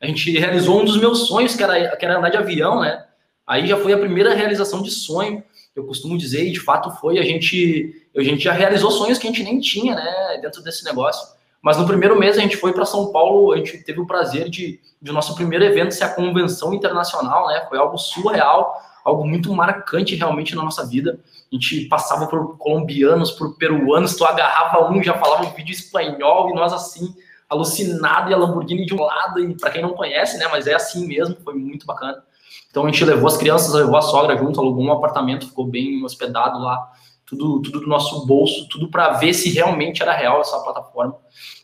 [SPEAKER 2] A gente realizou um dos meus sonhos, que era, que era andar de avião, né? Aí já foi a primeira realização de sonho, eu costumo dizer, e de fato foi, a gente, a gente já realizou sonhos que a gente nem tinha, né, dentro desse negócio. Mas no primeiro mês a gente foi para São Paulo, a gente teve o prazer de, de nosso primeiro evento ser a convenção internacional, né? Foi algo surreal, algo muito marcante realmente na nossa vida. A gente passava por colombianos, por peruanos, tu agarrava um, já falava um vídeo espanhol e nós assim alucinado e a Lamborghini de um lado e para quem não conhece, né? Mas é assim mesmo, foi muito bacana. Então a gente levou as crianças, levou a sogra junto, alugou um apartamento, ficou bem hospedado lá, tudo, tudo do nosso bolso, tudo para ver se realmente era real essa plataforma.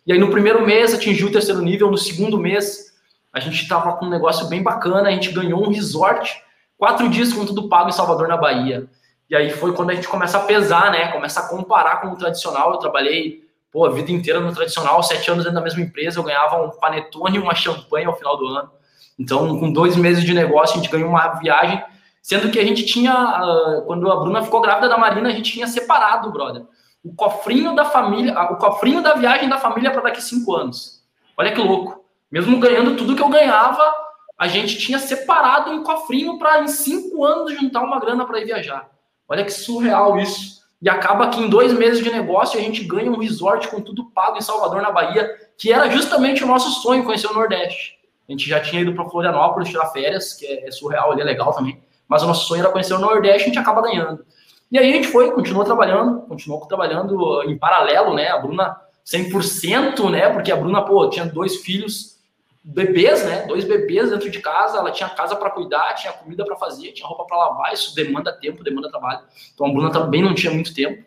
[SPEAKER 2] E aí no primeiro mês atingiu o terceiro nível, no segundo mês a gente estava com um negócio bem bacana, a gente ganhou um resort, quatro dias com tudo pago em Salvador, na Bahia. E aí foi quando a gente começa a pesar, né? Começa a comparar com o tradicional. Eu trabalhei pô, a vida inteira no tradicional, sete anos dentro da mesma empresa, eu ganhava um panetone e uma champanhe ao final do ano. Então, com dois meses de negócio, a gente ganhou uma viagem, sendo que a gente tinha, ah, quando a Bruna ficou grávida da Marina, a gente tinha separado, brother, o cofrinho da família, o cofrinho da viagem da família para daqui cinco anos. Olha que louco. Mesmo ganhando tudo que eu ganhava, a gente tinha separado um cofrinho para em cinco anos juntar uma grana para ir viajar. Olha que surreal isso. E acaba que em dois meses de negócio a gente ganha um resort com tudo pago em Salvador, na Bahia, que era justamente o nosso sonho conhecer o Nordeste. A gente já tinha ido para Florianópolis tirar férias, que é, surreal, ali é legal também. Mas o nosso sonho era conhecer o Nordeste, a gente acaba ganhando. E aí a gente foi, continuou trabalhando, continuou trabalhando em paralelo, né? A Bruna 100%, né? Porque a Bruna, pô, tinha dois filhos, bebês, né? Dois bebês dentro de casa, ela tinha casa para cuidar, tinha comida para fazer, tinha roupa para lavar, isso demanda tempo, demanda trabalho. Então a Bruna também não tinha muito tempo.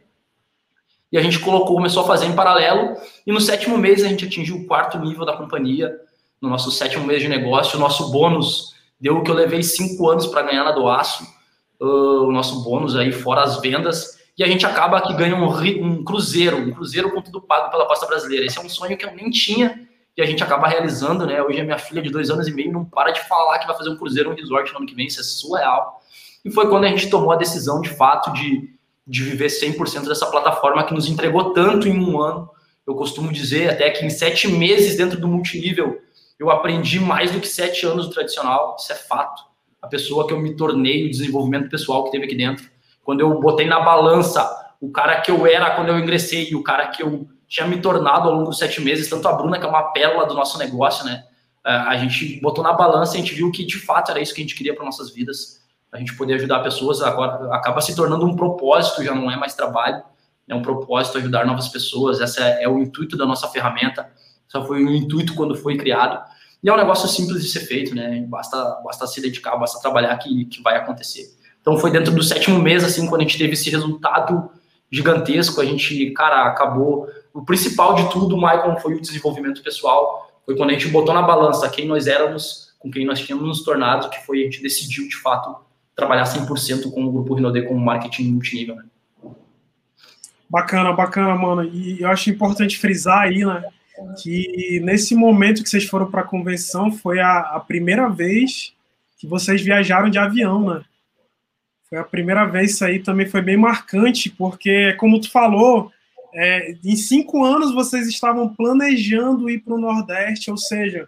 [SPEAKER 2] E a gente colocou, começou a fazer em paralelo, e no sétimo mês a gente atingiu o quarto nível da companhia, no nosso sétimo mês de negócio. O nosso bônus deu o que eu levei cinco anos para ganhar na Doaço, uh, o nosso bônus aí, fora as vendas. E a gente acaba que ganha um, um cruzeiro, um cruzeiro com tudo pago pela Costa Brasileira. Esse é um sonho que eu nem tinha e a gente acaba realizando, né? Hoje a minha filha de dois anos e meio não para de falar que vai fazer um cruzeiro, um resort no ano que vem, isso é surreal. E foi quando a gente tomou a decisão, de fato, de, de viver 100% dessa plataforma que nos entregou tanto em um ano. Eu costumo dizer até que em sete meses dentro do multinível, eu aprendi mais do que sete anos do tradicional, isso é fato. A pessoa que eu me tornei, o desenvolvimento pessoal que teve aqui dentro. Quando eu botei na balança o cara que eu era quando eu ingressei e o cara que eu tinha me tornado ao longo dos sete meses, tanto a Bruna, que é uma pérola do nosso negócio, né? É, a gente botou na balança e a gente viu que de fato era isso que a gente queria para nossas vidas. A gente poder ajudar pessoas, agora acaba se tornando um propósito, já não é mais trabalho, é um propósito ajudar novas pessoas. Esse é, é o intuito da nossa ferramenta. Só foi o intuito quando foi criado. E é um negócio simples de ser feito, né? Basta, basta se dedicar, basta trabalhar que, que vai acontecer. Então foi dentro do sétimo mês, assim, quando a gente teve esse resultado gigantesco, a gente, cara, acabou. O principal de tudo, Michael, foi o desenvolvimento pessoal. Foi quando a gente botou na balança quem nós éramos, com quem nós tínhamos nos tornado, que foi a gente decidiu, de fato, trabalhar 100% com o Grupo Rinode com marketing multinível, né?
[SPEAKER 1] Bacana, bacana, mano. E eu acho importante frisar aí, né, que nesse momento que vocês foram para a convenção foi a, a primeira vez que vocês viajaram de avião, né? Foi a primeira vez, isso aí também foi bem marcante, porque, como tu falou, é, em cinco anos vocês estavam planejando ir para o Nordeste, ou seja,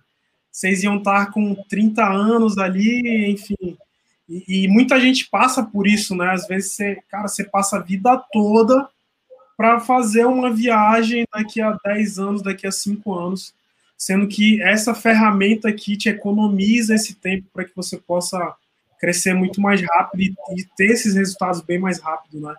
[SPEAKER 1] vocês iam estar com 30 anos ali, enfim. E, e, muita gente passa por isso, né? Às vezes você, cara, você passa a vida toda para fazer uma viagem daqui a 10 anos, daqui a 5 anos, sendo que essa ferramenta aqui te economiza esse tempo para que você possa crescer muito mais rápido e, ter esses resultados bem mais rápido, né?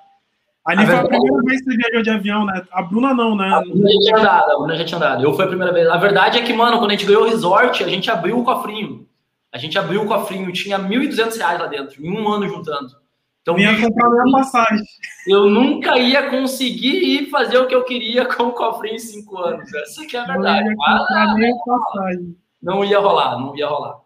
[SPEAKER 1] Ali a foi a primeira vez que você viajou de avião, né? A Bruna não, né?
[SPEAKER 2] A Bruna já tinha andado, a Bruna já tinha andado. Eu fui a primeira vez. A verdade é que, mano, quando a gente ganhou o resort, a gente abriu o cofrinho. A gente abriu o cofrinho, tinha R$ 1.200 lá dentro, em um ano juntando.
[SPEAKER 1] Então, ia comprar minha passagem.
[SPEAKER 2] Eu nunca ia conseguir ir fazer o que eu queria com o cofrinho em cinco anos. Essa que é a verdade. Não ia, ah, passagem. não ia rolar, não ia rolar.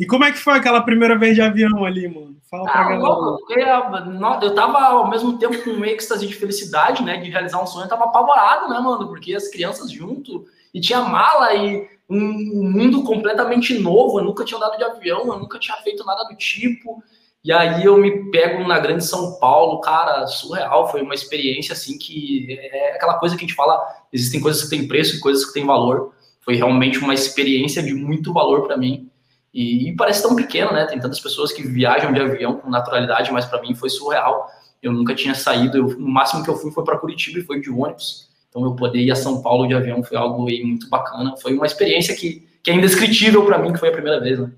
[SPEAKER 1] E como é que foi aquela primeira vez de avião ali, mano? Fala pra ah,
[SPEAKER 2] galera. Eu, tava ao mesmo tempo com um êxtase de felicidade, né? De realizar um sonho, eu tava apavorado, né, mano? Porque as crianças junto, e tinha mala e um mundo completamente novo. Eu nunca tinha andado de avião, eu nunca tinha feito nada do tipo. E aí eu me pego na grande São Paulo, cara, surreal. Foi uma experiência assim que é aquela coisa que a gente fala: existem coisas que têm preço e coisas que têm valor. Foi realmente uma experiência de muito valor para mim. E, e, parece tão pequeno, né? Tem tantas pessoas que viajam de avião com naturalidade, mas para mim foi surreal. Eu nunca tinha saído, eu, o máximo que eu fui foi para Curitiba e foi de ônibus. Então eu poder ir a São Paulo de avião foi algo aí muito bacana. Foi uma experiência que, que é indescritível para mim, que foi a primeira vez, né?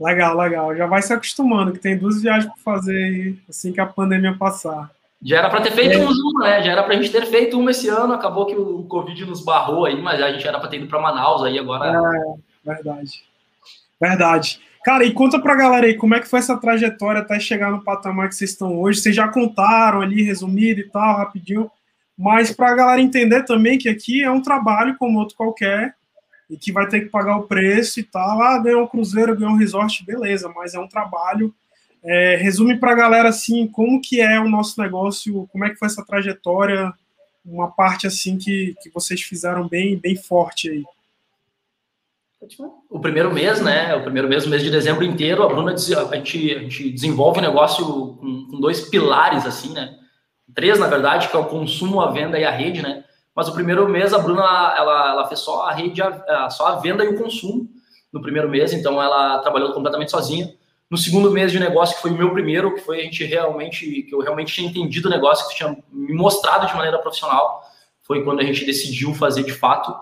[SPEAKER 1] Legal, legal. Já vai se acostumando, que tem duas viagens para fazer assim que a pandemia passar.
[SPEAKER 2] Já era para ter feito é. uma, né? Já era para a gente ter feito uma esse ano. Acabou que o Covid nos barrou aí, mas a gente era para ter ido para Manaus aí agora.
[SPEAKER 1] É, verdade. Verdade. Cara, e conta pra galera aí, como é que foi essa trajetória até chegar no patamar que vocês estão hoje? Vocês já contaram ali, resumido e tal, rapidinho, mas pra galera entender também que aqui é um trabalho como outro qualquer, e que vai ter que pagar o preço e tal. Ah, ganhou um cruzeiro, ganhou um resort, beleza, mas é um trabalho. É, resume pra galera, assim, como que é o nosso negócio, como é que foi essa trajetória, uma parte, assim, que, que vocês fizeram bem, bem forte aí.
[SPEAKER 2] O primeiro mês, né? O primeiro mês, o mês de dezembro inteiro, a Bruna a gente, a gente desenvolve o negócio com, com, dois pilares, assim, né? Três, na verdade, que é o consumo, a venda e a rede, né? Mas o primeiro mês a Bruna ela, ela fez só a rede, a, só a venda e o consumo no primeiro mês, então ela trabalhou completamente sozinha. No segundo mês de negócio, que foi o meu primeiro, que foi a gente realmente, que eu realmente tinha entendido o negócio, que tinha me mostrado de maneira profissional, foi quando a gente decidiu fazer de fato.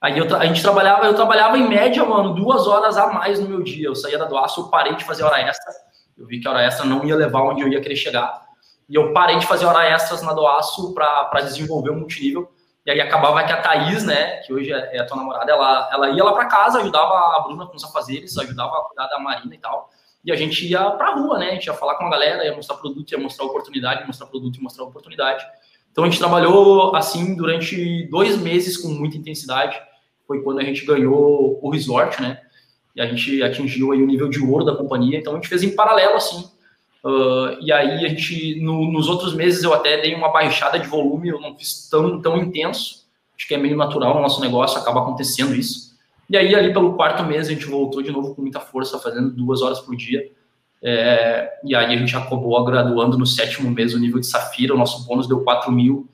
[SPEAKER 2] Aí eu, a gente trabalhava, eu trabalhava em média, mano, duas horas a mais no meu dia. Eu saía da doaço, eu parei de fazer hora extra. Eu vi que a hora extra não ia levar onde eu ia querer chegar. E eu parei de fazer hora extras na doaço para desenvolver o multinível. E aí acabava que a Thaís, né, que hoje é, é a tua namorada, ela, ela ia lá para casa, ajudava a Bruna com os afazeres, ajudava a cuidar da Marina e tal. E a gente ia pra rua, né? A gente ia falar com a galera, ia mostrar produto, ia mostrar oportunidade, mostrar produto e mostrar oportunidade. Então a gente trabalhou assim durante dois meses com muita intensidade foi quando a gente ganhou o resort, né? E a gente atingiu aí o nível de ouro da companhia. Então a gente fez em paralelo assim. Uh, e aí a gente, no, nos outros meses eu até dei uma baixada de volume, eu não fiz tão, tão intenso. Acho que é meio natural no nosso negócio, acaba acontecendo isso. E aí, ali pelo quarto mês, a gente voltou de novo com muita força, fazendo duas horas por dia. É, e aí a gente acabou graduando no sétimo mês o nível de Safira, o nosso bônus deu 4 mil.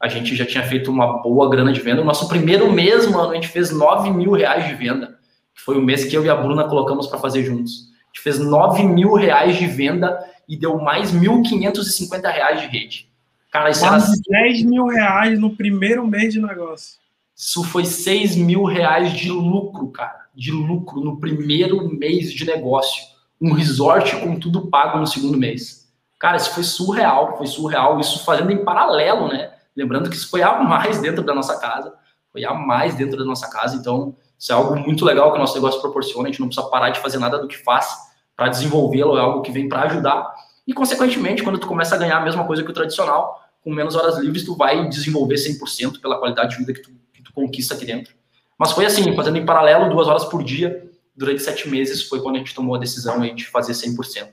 [SPEAKER 2] A gente já tinha feito uma boa grana de venda. O nosso primeiro mês, mano, a gente fez 9 mil reais de venda. Que foi o mês que eu e a Bruna colocamos para fazer juntos. Gente fez 9 mil reais de venda e deu mais 1.550 reais de rede.
[SPEAKER 1] Cara, isso Quase era... 10 mil reais no primeiro mês de negócio.
[SPEAKER 2] Isso foi 6 mil reais de lucro, cara. De lucro no primeiro mês de negócio. Um resort com tudo pago no segundo mês. Cara, isso foi surreal, foi surreal. Isso fazendo em paralelo, né? Lembrando que isso foi a mais dentro da nossa casa. Foi a mais dentro da nossa casa. Então, isso é algo muito legal que o nosso negócio proporciona. A gente não precisa parar de fazer nada do que faz para desenvolvê-lo. É algo que vem para ajudar e, consequentemente, quando tu começa a ganhar a mesma coisa que o tradicional, com menos horas livres, tu vai desenvolver 100% pela qualidade de vida que tu, que tu conquista aqui dentro. Mas foi assim, fazendo em paralelo, duas horas por dia, durante sete meses, foi quando a gente tomou a decisão de fazer 100%.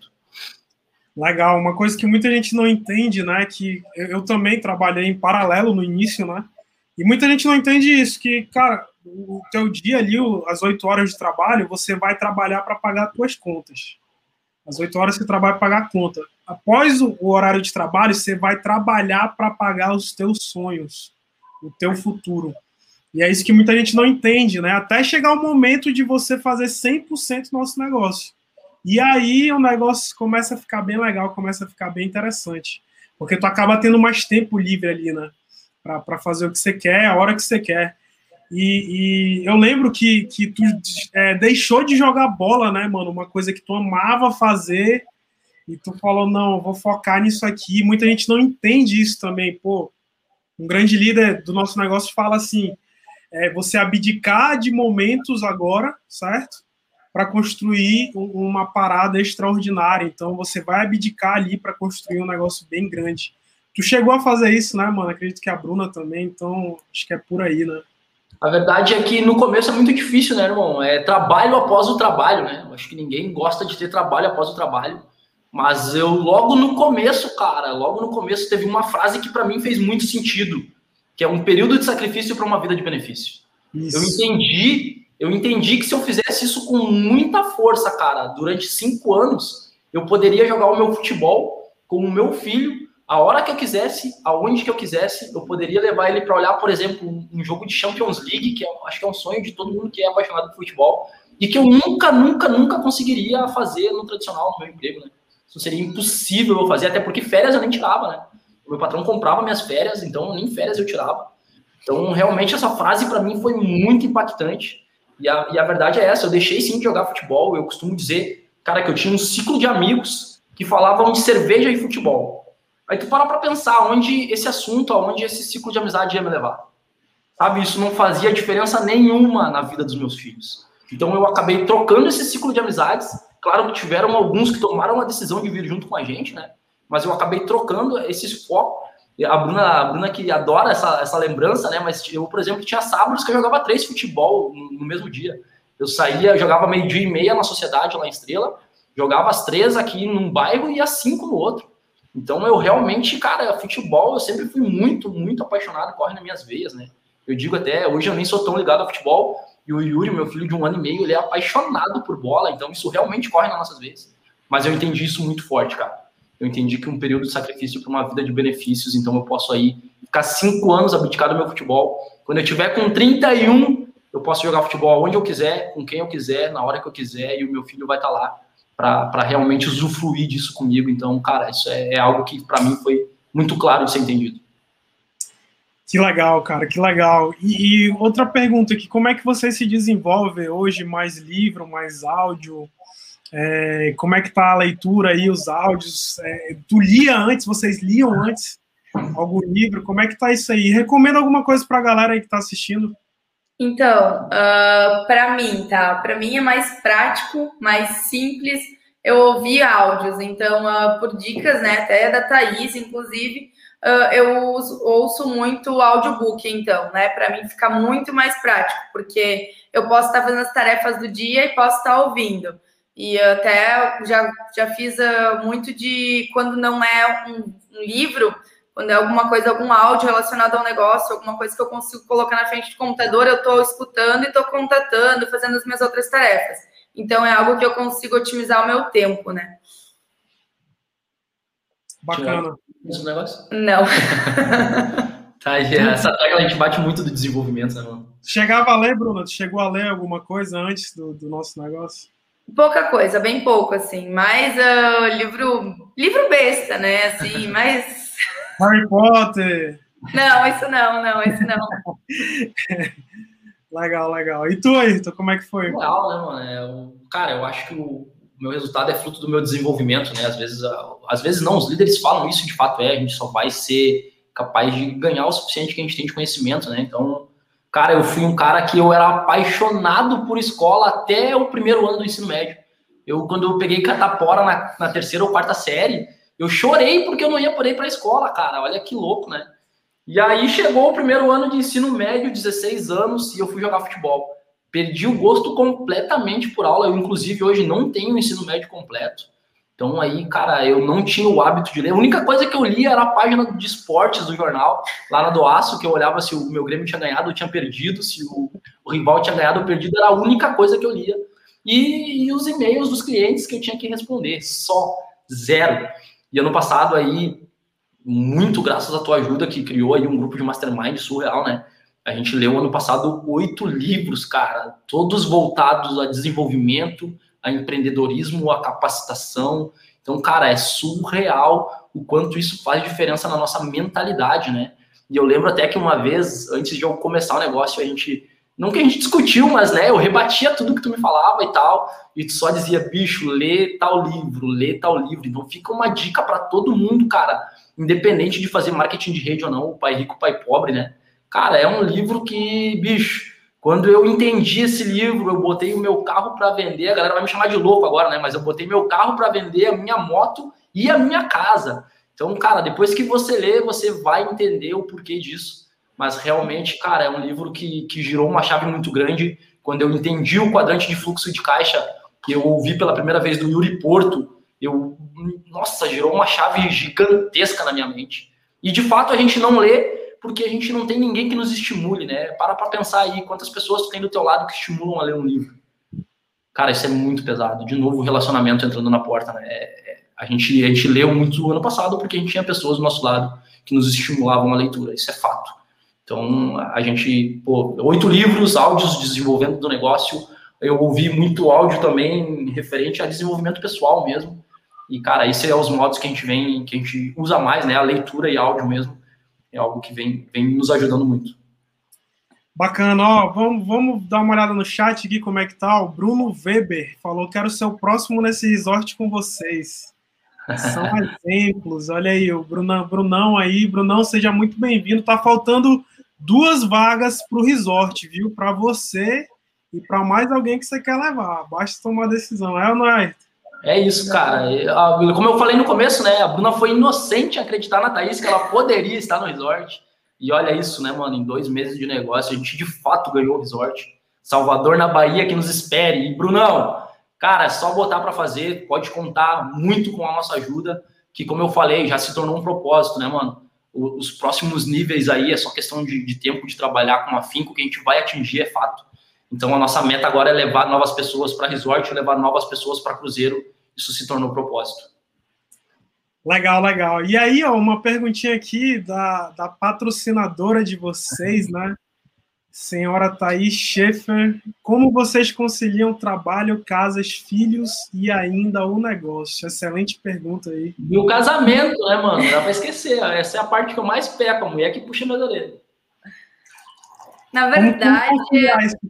[SPEAKER 1] Legal, uma coisa que muita gente não entende, né, que eu também trabalhei em paralelo no início, né, e muita gente não entende isso, que, cara, o teu dia ali, as oito horas de trabalho, você vai trabalhar para pagar as tuas contas. As oito horas você trabalha para pagar a conta. Após o horário de trabalho, você vai trabalhar para pagar os teus sonhos, o teu futuro. E é isso que muita gente não entende, né? Até chegar o momento de você fazer 100% do nosso negócio. E aí o negócio começa a ficar bem legal, começa a ficar bem interessante. Porque tu acaba tendo mais tempo livre ali, né? Para fazer o que você quer, a hora que você quer. E, e, eu lembro que, que tu é, deixou de jogar bola, né, mano? Uma coisa que tu amava fazer e tu falou, não, vou focar nisso aqui. Muita gente não entende isso também. Pô, um grande líder do nosso negócio fala assim, é, você abdicar de momentos agora, certo? Para construir uma parada extraordinária. Então, você vai abdicar ali para construir um negócio bem grande. Tu chegou a fazer isso, né, mano? Acredito que a Bruna também, então acho que é por aí, né?
[SPEAKER 2] A verdade é que no começo é muito difícil, né, irmão? É trabalho após o trabalho, né? Acho que ninguém gosta de ter trabalho após o trabalho. Mas eu, logo no começo, cara, logo no começo, teve uma frase que para mim fez muito sentido, que é um período de sacrifício para uma vida de benefício. Isso. Eu entendi, eu entendi que se eu fizesse isso com muita força, cara, durante cinco anos, eu poderia jogar o meu futebol com o meu filho a hora que eu quisesse, aonde que eu quisesse, eu poderia levar ele para olhar, por exemplo, um jogo de Champions League, que é, acho que é um sonho de todo mundo que é apaixonado por futebol, e que eu nunca, nunca, nunca conseguiria fazer no tradicional, no meu emprego, né? Isso seria impossível eu fazer, até porque férias eu nem tirava, né? O meu patrão comprava minhas férias, então nem férias eu tirava. Então, realmente, essa frase para mim foi muito impactante. E a, e a verdade é essa: eu deixei sim de jogar futebol. Eu costumo dizer, cara, que eu tinha um ciclo de amigos que falavam de cerveja e futebol. Aí tu para pra pensar onde esse assunto, aonde esse ciclo de amizade ia me levar. Sabe, isso não fazia diferença nenhuma na vida dos meus filhos. Então eu acabei trocando esse ciclo de amizades. Claro que tiveram alguns que tomaram a decisão de vir junto com a gente, né? Mas eu acabei trocando esses focos. A Bruna, a Bruna que adora essa, essa lembrança, né? Mas eu, por exemplo, tinha sábados que eu jogava três futebol no, no mesmo dia. Eu saía, jogava meio-dia e meia na sociedade lá em Estrela, jogava as três aqui num bairro e às cinco no outro. Então eu realmente, cara, futebol eu sempre fui muito, muito apaixonado, corre nas minhas veias, né? Eu digo até, hoje eu nem sou tão ligado a futebol, e o Yuri, meu filho de um ano e meio, ele é apaixonado por bola, então isso realmente corre nas nossas veias. Mas eu entendi isso muito forte, cara. Eu entendi que um período de sacrifício para uma vida de benefícios, então eu posso aí ficar cinco anos abdicado do meu futebol. Quando eu tiver com 31, eu posso jogar futebol onde eu quiser, com quem eu quiser, na hora que eu quiser, e o meu filho vai estar tá lá para realmente usufruir disso comigo. Então, cara, isso é, é algo que para mim foi muito claro de ser entendido.
[SPEAKER 1] Que legal, cara, que legal. E, e, outra pergunta aqui, como é que você se desenvolve hoje, mais livro, mais áudio? É, como é que tá a leitura aí, os áudios? É, tu lia antes, vocês liam antes algum livro? Como é que tá isso aí? Recomenda alguma coisa para a galera aí que está assistindo?
[SPEAKER 3] Então, uh, ah, para mim, tá? Para mim é mais prático, mais simples. Eu ouvi áudios, então, uh, por dicas, né? Até da Thaís, inclusive, uh, eu uso, ouço muito audiobook, então, né? Para mim fica muito mais prático, porque eu posso estar fazendo as tarefas do dia e posso estar ouvindo. E até já, já fiz muito de quando não é um, um livro Quando é alguma coisa, algum áudio relacionado ao negócio, alguma coisa que eu consigo colocar na frente do computador, eu estou escutando e estou contatando, fazendo as minhas outras tarefas. Então é algo que eu consigo otimizar o meu tempo, né?
[SPEAKER 1] Bacana.
[SPEAKER 2] Esse negócio?
[SPEAKER 3] Não.
[SPEAKER 2] tá, essa tecla a gente bate muito do desenvolvimento, né, mano?
[SPEAKER 1] Chegava a ler, Bruna? Tu chegou a ler alguma coisa antes do, do nosso negócio?
[SPEAKER 3] Pouca coisa, bem pouco, assim. Mais uh, livro, livro besta, né? Assim, mais.
[SPEAKER 1] Harry Potter.
[SPEAKER 3] Não, isso não, não, isso não.
[SPEAKER 1] legal, legal. E tu, Ayrton, como é que foi?
[SPEAKER 2] Legal, né, mano? É, o, cara, eu acho que o meu resultado é fruto do meu desenvolvimento, né? Às vezes, às vezes não, os líderes falam isso, de fato é, a gente só vai ser capaz de ganhar o suficiente que a gente tem de conhecimento, né? Então, Cara, eu fui um cara que eu era apaixonado por escola até o primeiro ano do ensino médio. Eu, quando eu peguei catapora na, na terceira ou quarta série, eu chorei porque eu não ia poder ir para a escola, cara. Olha que louco, né? E aí chegou o primeiro ano de ensino médio, 16 anos, e eu fui jogar futebol. Perdi o gosto completamente por aula. Eu, inclusive, hoje não tenho ensino médio completo. Então aí, cara, eu não tinha o hábito de ler. A única coisa que eu lia era a página de esportes do jornal, lá na do Aço, que eu olhava se o meu Grêmio tinha ganhado ou tinha perdido, se o, o rival tinha ganhado ou perdido, era a única coisa que eu lia. E, e os e-mails dos clientes que eu tinha que responder, só zero. E ano passado aí, muito graças à tua ajuda, que criou aí um grupo de mastermind surreal, né? A gente leu ano passado oito livros, cara, todos voltados a desenvolvimento, a empreendedorismo, a capacitação. Então, cara, é surreal o quanto isso faz diferença na nossa mentalidade, né? E eu lembro até que uma vez, antes de eu começar o negócio, a gente. Não que a gente discutiu, mas né, eu rebatia tudo que tu me falava e tal, e tu só dizia, bicho, lê tal livro, lê tal livro. Então fica uma dica para todo mundo, cara, independente de fazer marketing de rede ou não, o pai rico, o pai pobre, né? Cara, é um livro que, bicho, quando eu entendi esse livro, eu botei o meu carro para vender. A galera vai me chamar de louco agora, né? Mas eu botei meu carro para vender, a minha moto e a minha casa. Então, cara, depois que você lê, você vai entender o porquê disso. Mas realmente, cara, é um livro que, que girou uma chave muito grande. Quando eu entendi o quadrante de fluxo de caixa, que eu ouvi pela primeira vez do Yuri Porto, eu, nossa, girou uma chave gigantesca na minha mente. E de fato a gente não lê porque a gente não tem ninguém que nos estimule, né? Para para pensar aí quantas pessoas tu tem do teu lado que estimulam a ler um livro. Cara, isso é muito pesado. De novo, o relacionamento entrando na porta, né? É, é, a, gente, a gente leu muito ano passado porque a gente tinha pessoas do nosso lado que nos estimulavam a leitura. Isso é fato. Então, a gente, pô, oito livros, áudios desenvolvendo do negócio. Eu ouvi muito áudio também referente a desenvolvimento pessoal mesmo. E, cara, esses são é os modos que a gente vem, que a gente usa mais, né? A leitura e áudio mesmo é algo que vem, vem nos ajudando muito.
[SPEAKER 1] Bacana, ó, vamos, vamos dar uma olhada no chat aqui como é que tá. O Bruno Weber falou: quero ser o próximo nesse resort com vocês. São exemplos, olha aí, o Brunão, Brunão aí, Brunão, seja muito bem-vindo. Tá faltando duas vagas para o resort, viu? Para você e para mais alguém que você quer levar. Basta tomar decisão, é ou não é?
[SPEAKER 2] É isso, cara. Como eu falei no começo, né? A Bruna foi inocente acreditar na Thaís que ela poderia estar no resort. E olha isso, né, mano? Em dois meses de negócio, a gente de fato ganhou o resort. Salvador na Bahia que nos espere. E Brunão, cara, é só botar para fazer. Pode contar muito com a nossa ajuda. Que, como eu falei, já se tornou um propósito, né, mano? Os próximos níveis aí é só questão de, de tempo de trabalhar com afinco que a gente vai atingir, é fato. Então a nossa meta agora é levar novas pessoas para resort, levar novas pessoas para cruzeiro isso se tornou propósito.
[SPEAKER 1] Legal, legal. E aí, ó, uma perguntinha aqui da, da patrocinadora de vocês, né? Senhora Thaís Schaefer, como vocês conciliam trabalho, casas, filhos e ainda o negócio? Excelente pergunta aí.
[SPEAKER 2] E o casamento, né, mano? Dá pra esquecer. Essa é a parte que eu mais peco, a mulher que puxa minha orelha.
[SPEAKER 3] Na verdade.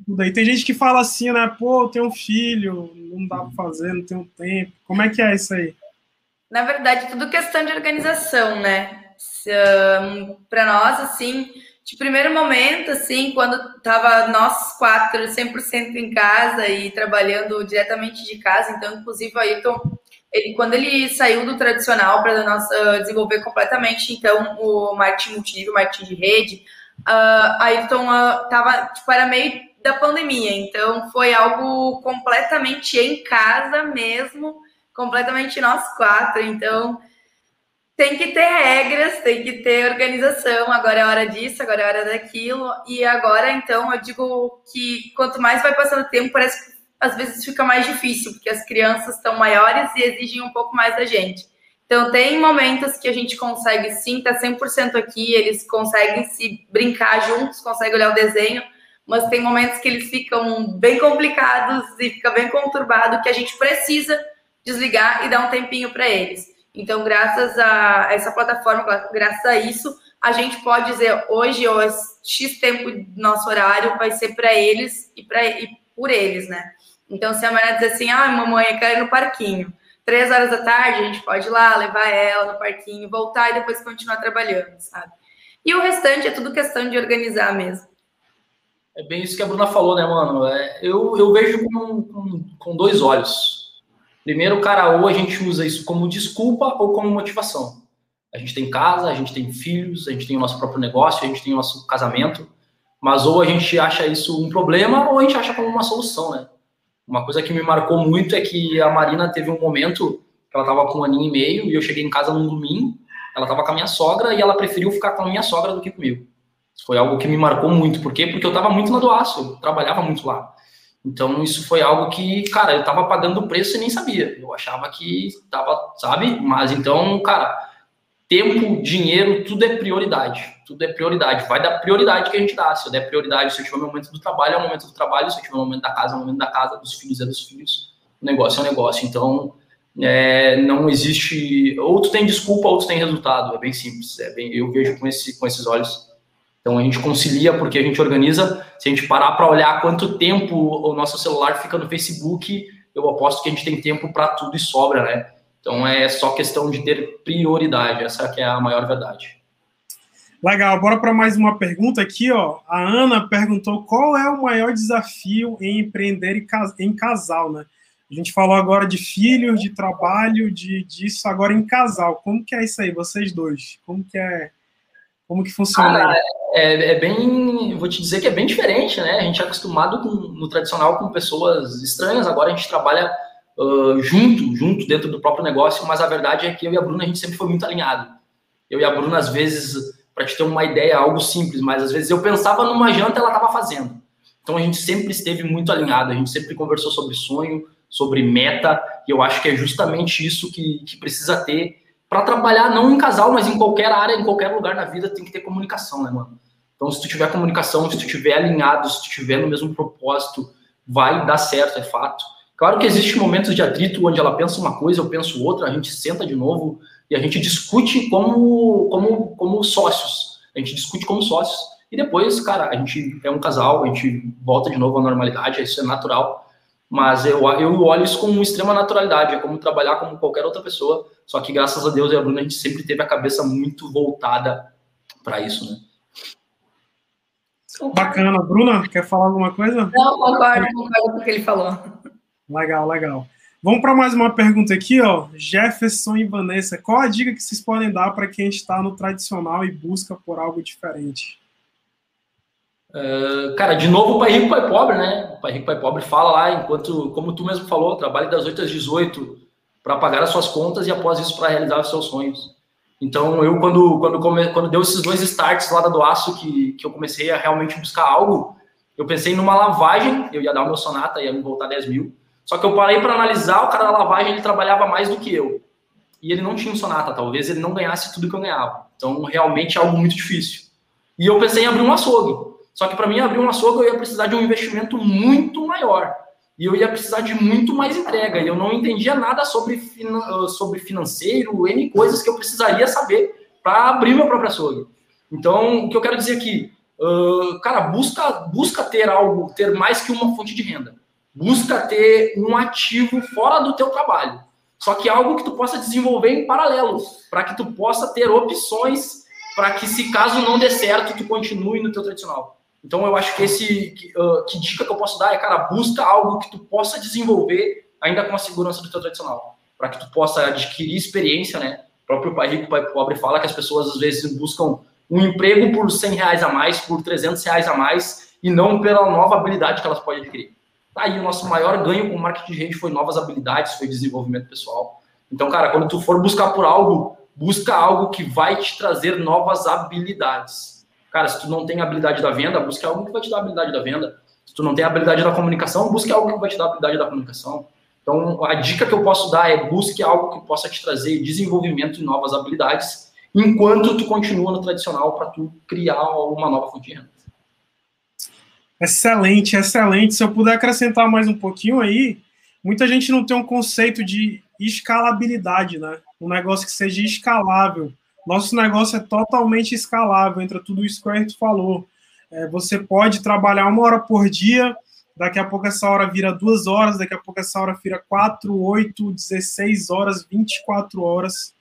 [SPEAKER 1] Como é... Tem gente que fala assim, né? Pô, eu tenho um filho, não dá para fazer, não tenho tempo. Como é que é isso aí?
[SPEAKER 3] Na verdade, tudo questão de organização, né? Um, para nós, assim, de primeiro momento, assim, quando tava nós quatro 100% em casa e trabalhando diretamente de casa, então, inclusive, o Ayrton, ele, quando ele saiu do tradicional para uh, desenvolver completamente, então, o marketing multinível, marketing de rede, uh, Ayrton uh, tava, tipo, era meio da pandemia, então foi algo completamente em casa mesmo, completamente nós quatro, então tem que ter regras, tem que ter organização. Agora é hora disso, agora é hora daquilo. E agora, então, eu digo que quanto mais vai passando o tempo, parece que às vezes fica mais difícil, porque as crianças estão maiores e exigem um pouco mais da gente. Então, tem momentos que a gente consegue sim tá 100% aqui, eles conseguem se brincar juntos, conseguem olhar o desenho, mas tem momentos que eles ficam bem complicados e fica bem conturbado, que a gente precisa desligar e dar um tempinho para eles. Então, graças a essa plataforma, graças a isso, a gente pode dizer hoje, ou X tempo do nosso horário vai ser para eles e, pra, e por eles, né? Então, se a mãe dizer assim, ah, mamãe, eu quero ir no parquinho. Três horas da tarde, a gente pode ir lá, levar ela no parquinho, voltar e depois continuar trabalhando, sabe? E o restante é tudo questão de organizar mesmo.
[SPEAKER 2] É bem isso que a Bruna falou, né, mano? É, eu, eu vejo com, com, com dois olhos. Primeiro, cara, ou a gente usa isso como desculpa ou como motivação. A gente tem casa, a gente tem filhos, a gente tem o nosso próprio negócio, a gente tem o nosso casamento, mas ou a gente acha isso um problema ou a gente acha como uma solução, né? Uma coisa que me marcou muito é que a Marina teve um momento que ela estava com um aninho e meio e eu cheguei em casa num domingo, ela estava com a minha sogra e ela preferiu ficar com a minha sogra do que comigo. Foi algo que me marcou muito. Por quê? Porque eu estava muito na do aço, eu trabalhava muito lá. Então, isso foi algo que, cara, eu tava pagando o preço e nem sabia. Eu achava que tava, sabe? Mas então, cara, tempo, dinheiro, tudo é prioridade. Tudo é prioridade. Vai dar prioridade que a gente dá. Se eu der prioridade, se eu tiver o momento do trabalho, é o momento do trabalho. Se eu tiver o momento da casa, é o momento da casa. Dos filhos, é dos filhos. O negócio é o negócio. Então, é, não existe. Ou tu tem desculpa, ou tu tem resultado. É bem simples. É bem, eu vejo com, esse, com esses olhos. Então a gente concilia porque a gente organiza. Se a gente parar para olhar quanto tempo o nosso celular fica no Facebook, eu aposto que a gente tem tempo para tudo e sobra, né? Então é só questão de ter prioridade. Essa que é a maior verdade.
[SPEAKER 1] Legal, bora para mais uma pergunta aqui, ó. A Ana perguntou qual é o maior desafio em empreender em casal, né? A gente falou agora de filhos, de trabalho, de disso agora em casal. Como que é isso aí, vocês dois? Como que é como que funciona?
[SPEAKER 2] Ah, é, é, bem, vou te dizer que é bem diferente, né? A gente é acostumado com, no tradicional com pessoas estranhas, agora a gente trabalha uh, junto, junto dentro do próprio negócio, mas a verdade é que eu e a Bruna a gente sempre foi muito alinhado. Eu e a Bruna às vezes, para te ter uma ideia, algo simples, mas às vezes eu pensava numa janta ela estava fazendo. Então a gente sempre esteve muito alinhado, a gente sempre conversou sobre sonho, sobre meta, e eu acho que é justamente isso que, que precisa ter para trabalhar não em casal, mas em qualquer área, em qualquer lugar na vida, tem que ter comunicação, né, mano? Então, se tu tiver comunicação, se tu tiver alinhado, se tu tiver no mesmo propósito, vai dar certo, é fato. Claro que existem momentos de atrito onde ela pensa uma coisa, eu penso outra, a gente senta de novo e a gente discute como, como, como sócios. A gente discute como sócios. E depois, cara, a gente é um casal, a gente volta de novo à normalidade, isso é natural. Mas eu, eu olho isso com extrema naturalidade, é como trabalhar como qualquer outra pessoa, só que graças a Deus e a Bruna, a gente sempre teve a cabeça muito voltada para isso, né?
[SPEAKER 1] Bacana. Bruna, quer falar alguma coisa?
[SPEAKER 3] Não, concordo, concordo com o que ele falou.
[SPEAKER 1] Legal, legal. Vamos para mais uma pergunta aqui, ó. Jefferson e Vanessa, qual a dica que vocês podem dar para quem está no tradicional e busca por algo diferente?
[SPEAKER 2] Uh, cara, de novo, o Pai Rico, Pai Pobre, né? O Pai Rico, Pai Pobre fala lá, enquanto, como tu mesmo falou, trabalhe das 8 às 18 para pagar as suas contas e após isso para realizar os seus sonhos. Então, eu, quando, quando, come, quando deu esses dois starts lá da do aço, que, que eu comecei a realmente buscar algo, eu pensei numa lavagem, eu ia dar o meu sonata, ia me voltar 10 mil. Só que eu parei para analisar, o cara da lavagem, ele trabalhava mais do que eu. E ele não tinha um sonata, talvez ele não ganhasse tudo que eu ganhava. Então, realmente é algo muito difícil. E eu pensei em abrir um açougue. Só que para mim abrir um açougue eu ia precisar de um investimento muito maior. E eu ia precisar de muito mais entrega. E eu não entendia nada sobre, finan sobre financeiro, N coisas que eu precisaria saber para abrir meu próprio açougue. Então, o que eu quero dizer aqui, uh, cara, busca, busca ter algo, ter mais que uma fonte de renda. Busca ter um ativo fora do teu trabalho. Só que algo que tu possa desenvolver em paralelo, para que tu possa ter opções para que, se caso não dê certo, tu continue no teu tradicional. Então, eu acho que esse que, uh, que, dica que eu posso dar é, cara, busca algo que tu possa desenvolver ainda com a segurança do teu tradicional, para que tu possa adquirir experiência, né? O próprio pai rico, pai pobre fala que as pessoas às vezes buscam um emprego por 100 reais a mais, por 300 reais a mais, e não pela nova habilidade que elas podem adquirir. Tá aí o nosso maior ganho com marketing de rede foi novas habilidades, foi desenvolvimento pessoal. Então, cara, quando tu for buscar por algo, busca algo que vai te trazer novas habilidades. Cara, se tu não tem habilidade da venda, busca algo que vai te dar habilidade da venda. Se tu não tem habilidade da comunicação, busque algo que vai te dar habilidade da comunicação. Então, a dica que eu posso dar é busque algo que possa te trazer desenvolvimento e novas habilidades, enquanto tu continua no tradicional para tu criar uma nova fonte de renda.
[SPEAKER 1] Excelente, excelente. Se eu puder acrescentar mais um pouquinho aí, muita gente não tem um conceito de escalabilidade, né? Um negócio que seja escalável. Nosso negócio é totalmente escalável, entra tudo isso que o Ayrton falou. É, você pode trabalhar uma hora por dia, daqui a pouco essa hora vira duas horas, daqui a pouco essa hora vira quatro, oito, dezesseis horas, 24 horas.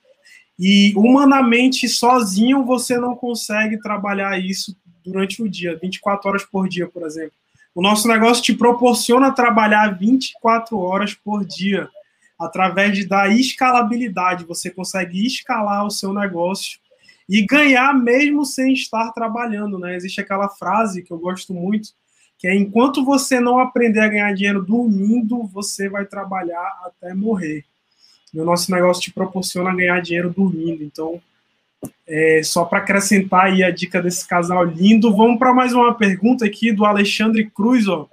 [SPEAKER 1] E humanamente, sozinho, você não consegue trabalhar isso durante o dia, 24 horas por dia, por exemplo. O nosso negócio te proporciona trabalhar 24 horas por dia, através de, da escalabilidade. Você consegue escalar o seu negócio e ganhar mesmo sem estar trabalhando, né? Existe aquela frase que eu gosto muito, que é enquanto você não aprender a ganhar dinheiro dormindo, você vai trabalhar até morrer. E o nosso negócio te proporciona ganhar dinheiro dormindo. Então, é, só para acrescentar aí a dica desse casal lindo, vamos para mais uma pergunta aqui do Alexandre Cruz. Ó.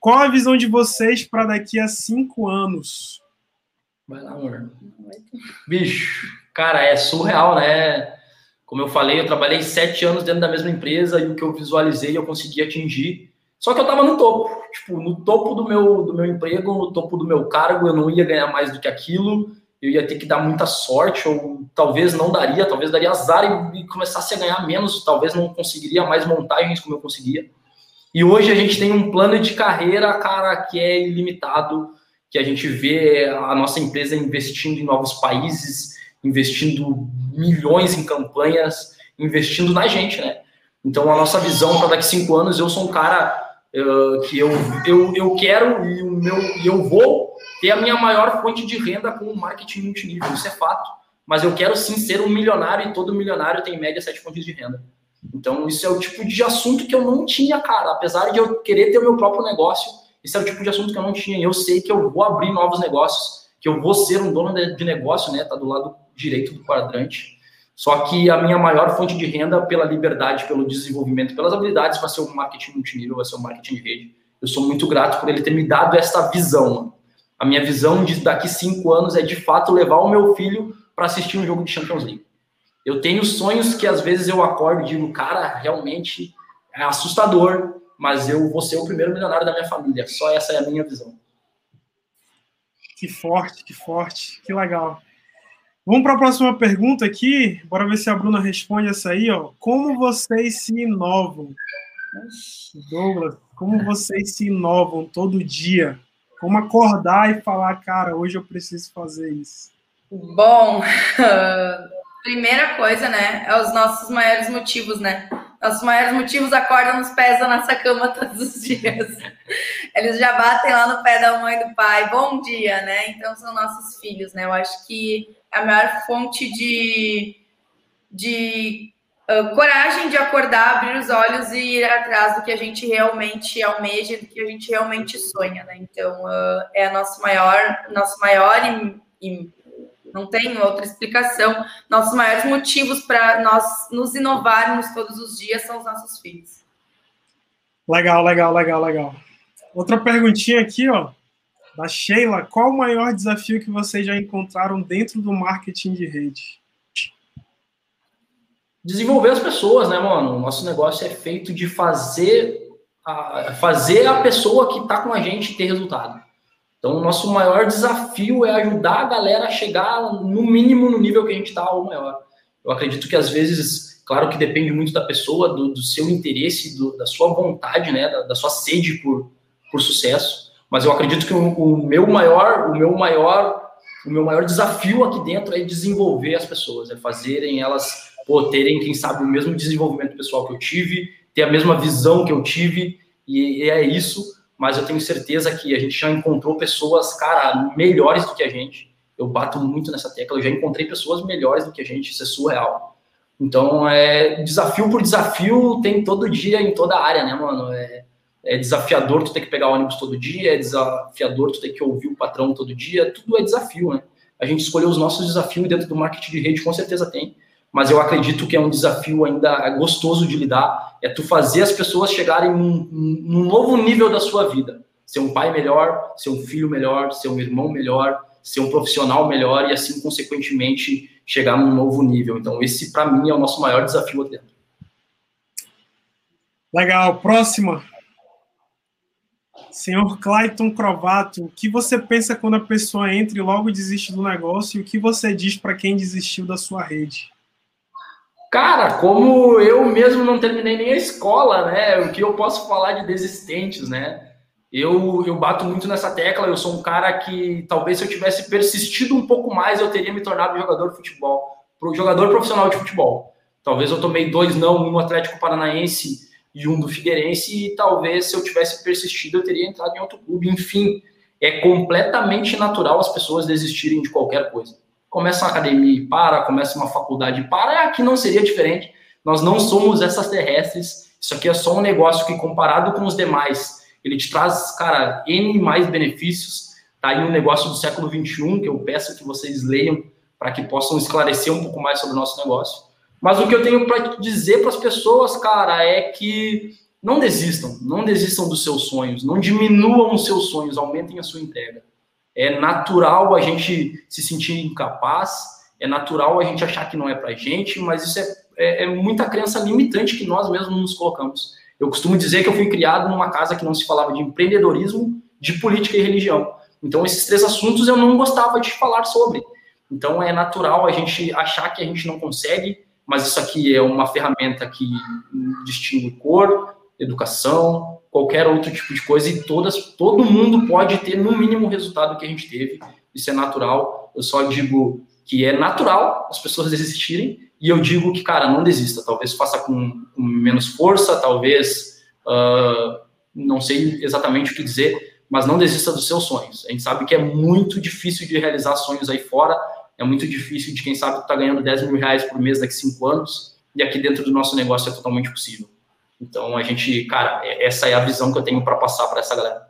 [SPEAKER 1] Qual a visão de vocês para daqui a cinco anos?
[SPEAKER 2] Vai lá, amor. Bicho, cara, é surreal, né? Como eu falei, eu trabalhei sete anos dentro da mesma empresa e o que eu visualizei eu consegui atingir. Só que eu estava no topo, tipo, no topo do meu, do meu emprego, no topo do meu cargo, eu não ia ganhar mais do que aquilo, eu ia ter que dar muita sorte, ou talvez não daria, talvez daria azar e, e começasse a ganhar menos, talvez não conseguiria mais montagens como eu conseguia. E hoje a gente tem um plano de carreira, cara, que é ilimitado, que a gente vê a nossa empresa investindo em novos países, investindo milhões em campanhas, investindo na gente, né? Então, a nossa visão para daqui cinco anos, eu sou um cara uh, que eu, eu, eu quero e o meu eu vou ter a minha maior fonte de renda com o marketing multinível, isso é fato. Mas eu quero sim ser um milionário e todo milionário tem em média sete fontes de renda. Então, isso é o tipo de assunto que eu não tinha, cara. Apesar de eu querer ter o meu próprio negócio, esse é o tipo de assunto que eu não tinha. Eu sei que eu vou abrir novos negócios, que eu vou ser um dono de negócio, né? Tá do lado direito do quadrante. Só que a minha maior fonte de renda pela liberdade, pelo desenvolvimento, pelas habilidades, vai ser o marketing multinível, vai ser o marketing de rede. Eu sou muito grato por ele ter me dado esta visão. A minha visão de daqui cinco anos é de fato levar o meu filho para assistir um jogo de Champions League. Eu tenho sonhos que às vezes eu acordo e digo, cara, realmente é assustador, mas eu vou ser o primeiro milionário da minha família. Só essa é a minha visão.
[SPEAKER 1] Que forte, que forte, que legal. Vamos para a próxima pergunta aqui. Bora ver se a Bruna responde essa aí, ó. Como vocês se inovam? Douglas, como vocês se inovam todo dia? Como acordar e falar, cara, hoje eu preciso fazer isso?
[SPEAKER 3] Bom, primeira coisa, né, é os nossos maiores motivos, né? Nossos maiores motivos acordam nos pés da nossa cama todos os dias. Eles já batem lá no pé da mãe e do pai. Bom dia, né? Então são nossos filhos, né? Eu acho que a maior fonte de, de uh, coragem de acordar, abrir os olhos e ir atrás do que a gente realmente almeja, do que a gente realmente sonha, né? Então, uh, é a nosso maior, nosso maior e, e não tem outra explicação. Nossos maiores motivos para nós nos inovarmos todos os dias são os nossos filhos.
[SPEAKER 1] Legal, legal, legal, legal. Outra perguntinha aqui, ó da Sheila, qual o maior desafio que vocês já encontraram dentro do marketing de rede?
[SPEAKER 2] Desenvolver as pessoas, né, mano? O nosso negócio é feito de fazer a, fazer a pessoa que está com a gente ter resultado. Então, o nosso maior desafio é ajudar a galera a chegar no mínimo no nível que a gente está ou maior. Eu acredito que às vezes, claro que depende muito da pessoa, do, do seu interesse, do, da sua vontade, né, da, da sua sede por, por sucesso mas eu acredito que o, o, meu maior, o meu maior, o meu maior desafio aqui dentro é desenvolver as pessoas, é fazerem elas pô, terem, quem sabe, o mesmo desenvolvimento pessoal que eu tive, ter a mesma visão que eu tive, e, e é isso. Mas eu tenho certeza que a gente já encontrou pessoas, cara, melhores do que a gente. Eu bato muito nessa tecla. Eu já encontrei pessoas melhores do que a gente. Isso é surreal. Então, é desafio por desafio tem todo dia em toda área, né, mano? É, é desafiador tu ter que pegar ônibus todo dia, é desafiador tu ter que ouvir o patrão todo dia, tudo é desafio, né? a gente escolheu os nossos desafios dentro do marketing de rede, com certeza tem. Mas eu acredito que é um desafio ainda gostoso de lidar. É tu fazer as pessoas chegarem num, num novo nível da sua vida. Ser um pai melhor, ser um filho melhor, ser um irmão melhor, ser um profissional melhor e assim, consequentemente, chegar num novo nível. Então, esse, para mim, é o nosso maior desafio aqui dentro.
[SPEAKER 1] Legal. Próxima. Senhor Clayton Crovato, o que você pensa quando a pessoa entra e logo desiste do negócio? E o que você diz para quem desistiu da sua rede?
[SPEAKER 2] Cara, como eu mesmo não terminei nem a escola, né? O que eu posso falar de desistentes, né? Eu, eu bato muito nessa tecla. Eu sou um cara que talvez se eu tivesse persistido um pouco mais, eu teria me tornado jogador de futebol, jogador profissional de futebol. Talvez eu tomei dois não, um no Atlético Paranaense e um do Figueirense, e talvez se eu tivesse persistido, eu teria entrado em outro clube. Enfim, é completamente natural as pessoas desistirem de qualquer coisa. Começa uma academia e para, começa uma faculdade e para, aqui não seria diferente. Nós não somos essas terrestres, isso aqui é só um negócio que, comparado com os demais, ele te traz, cara, N mais benefícios. Tá aí um negócio do século XXI, que eu peço que vocês leiam para que possam esclarecer um pouco mais sobre o nosso negócio. Mas o que eu tenho para dizer para as pessoas, cara, é que não desistam, não desistam dos seus sonhos, não diminuam os seus sonhos, aumentem a sua entrega. É natural a gente se sentir incapaz, é natural a gente achar que não é para gente, mas isso é, é, é muita crença limitante que nós mesmos nos colocamos. Eu costumo dizer que eu fui criado numa casa que não se falava de empreendedorismo, de política e religião. Então, esses três assuntos eu não gostava de falar sobre. Então, é natural a gente achar que a gente não consegue, mas isso aqui é uma ferramenta que distingue cor, educação, qualquer outro tipo de coisa e todas, todo mundo pode ter no mínimo o resultado que a gente teve. Isso é natural. Eu só digo que é natural as pessoas desistirem e eu digo que, cara, não desista. Talvez faça com, com menos força, talvez uh, não sei exatamente o que dizer, mas não desista dos seus sonhos. A gente sabe que é muito difícil de realizar sonhos aí fora é muito difícil de quem sabe que está ganhando 10 mil reais por mês daqui a cinco anos, e aqui dentro do nosso negócio é totalmente possível. Então, a gente, cara, é, essa é a visão que eu tenho para passar para essa galera.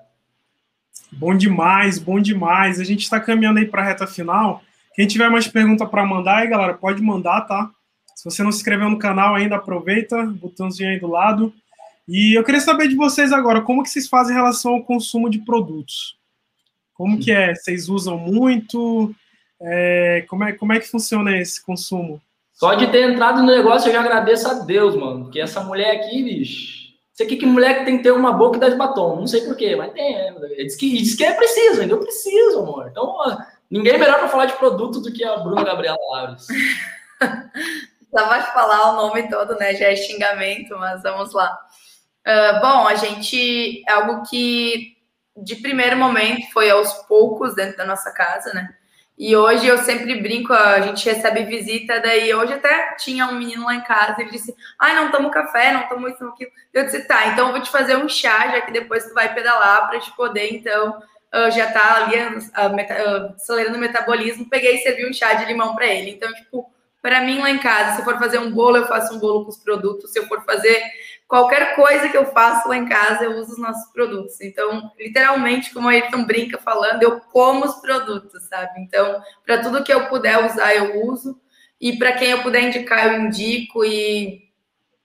[SPEAKER 1] Bom demais, bom demais. A gente está caminhando aí para a reta final. Quem tiver mais pergunta para mandar aí, galera, pode mandar, tá? Se você não se inscreveu no canal ainda, aproveita, botãozinho aí do lado. E eu queria saber de vocês agora, como que vocês fazem em relação ao consumo de produtos? Como que é? Vocês usam muito? É, como, é, como é que funciona esse consumo?
[SPEAKER 2] Só de ter entrado no negócio eu já agradeço a Deus, mano. Porque essa mulher aqui, bicho. Sei que, que mulher que tem que ter uma boca e dá de batom. Não sei porquê, mas tem. É, diz, que, diz que é preciso, ainda eu preciso, amor. Então, ninguém melhor para falar de produto do que a Bruna Gabriela Laves.
[SPEAKER 3] Só vai falar o nome todo, né? Já é xingamento, mas vamos lá. Uh, bom, a gente. É algo que de primeiro momento foi aos poucos dentro da nossa casa, né? E hoje eu sempre brinco, a gente recebe visita, daí hoje até tinha um menino lá em casa, ele disse, ai, não tomo café, não tomo isso, não aquilo. Eu disse, tá, então eu vou te fazer um chá, já que depois tu vai pedalar para te poder, então, uh, já tá ali uh, acelerando o metabolismo, peguei e servi um chá de limão para ele. Então, tipo, para mim lá em casa, se eu for fazer um bolo, eu faço um bolo com os produtos, se eu for fazer qualquer coisa que eu faço lá em casa, eu uso os nossos produtos. Então, literalmente, como a Ayrton brinca falando, eu como os produtos, sabe? Então, para tudo que eu puder usar, eu uso. E para quem eu puder indicar, eu indico. E,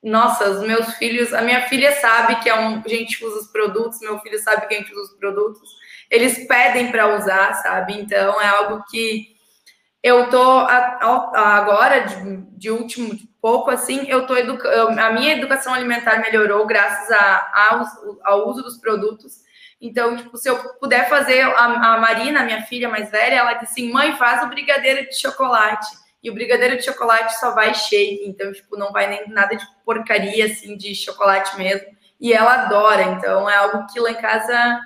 [SPEAKER 3] nossa, os meus filhos, a minha filha sabe que é um, a gente usa os produtos, meu filho sabe que a gente usa os produtos. Eles pedem para usar, sabe? Então, é algo que eu tô agora, de, de último pouco, assim, eu tô educando, a minha educação alimentar melhorou graças a, ao, ao uso dos produtos. Então, tipo, se eu puder fazer, a, a Marina, minha filha mais velha, ela disse assim, mãe, faz o brigadeiro de chocolate. E o brigadeiro de chocolate só vai shake, então, tipo, não vai nem nada de porcaria, assim, de chocolate mesmo. E ela adora, então é algo que lá em casa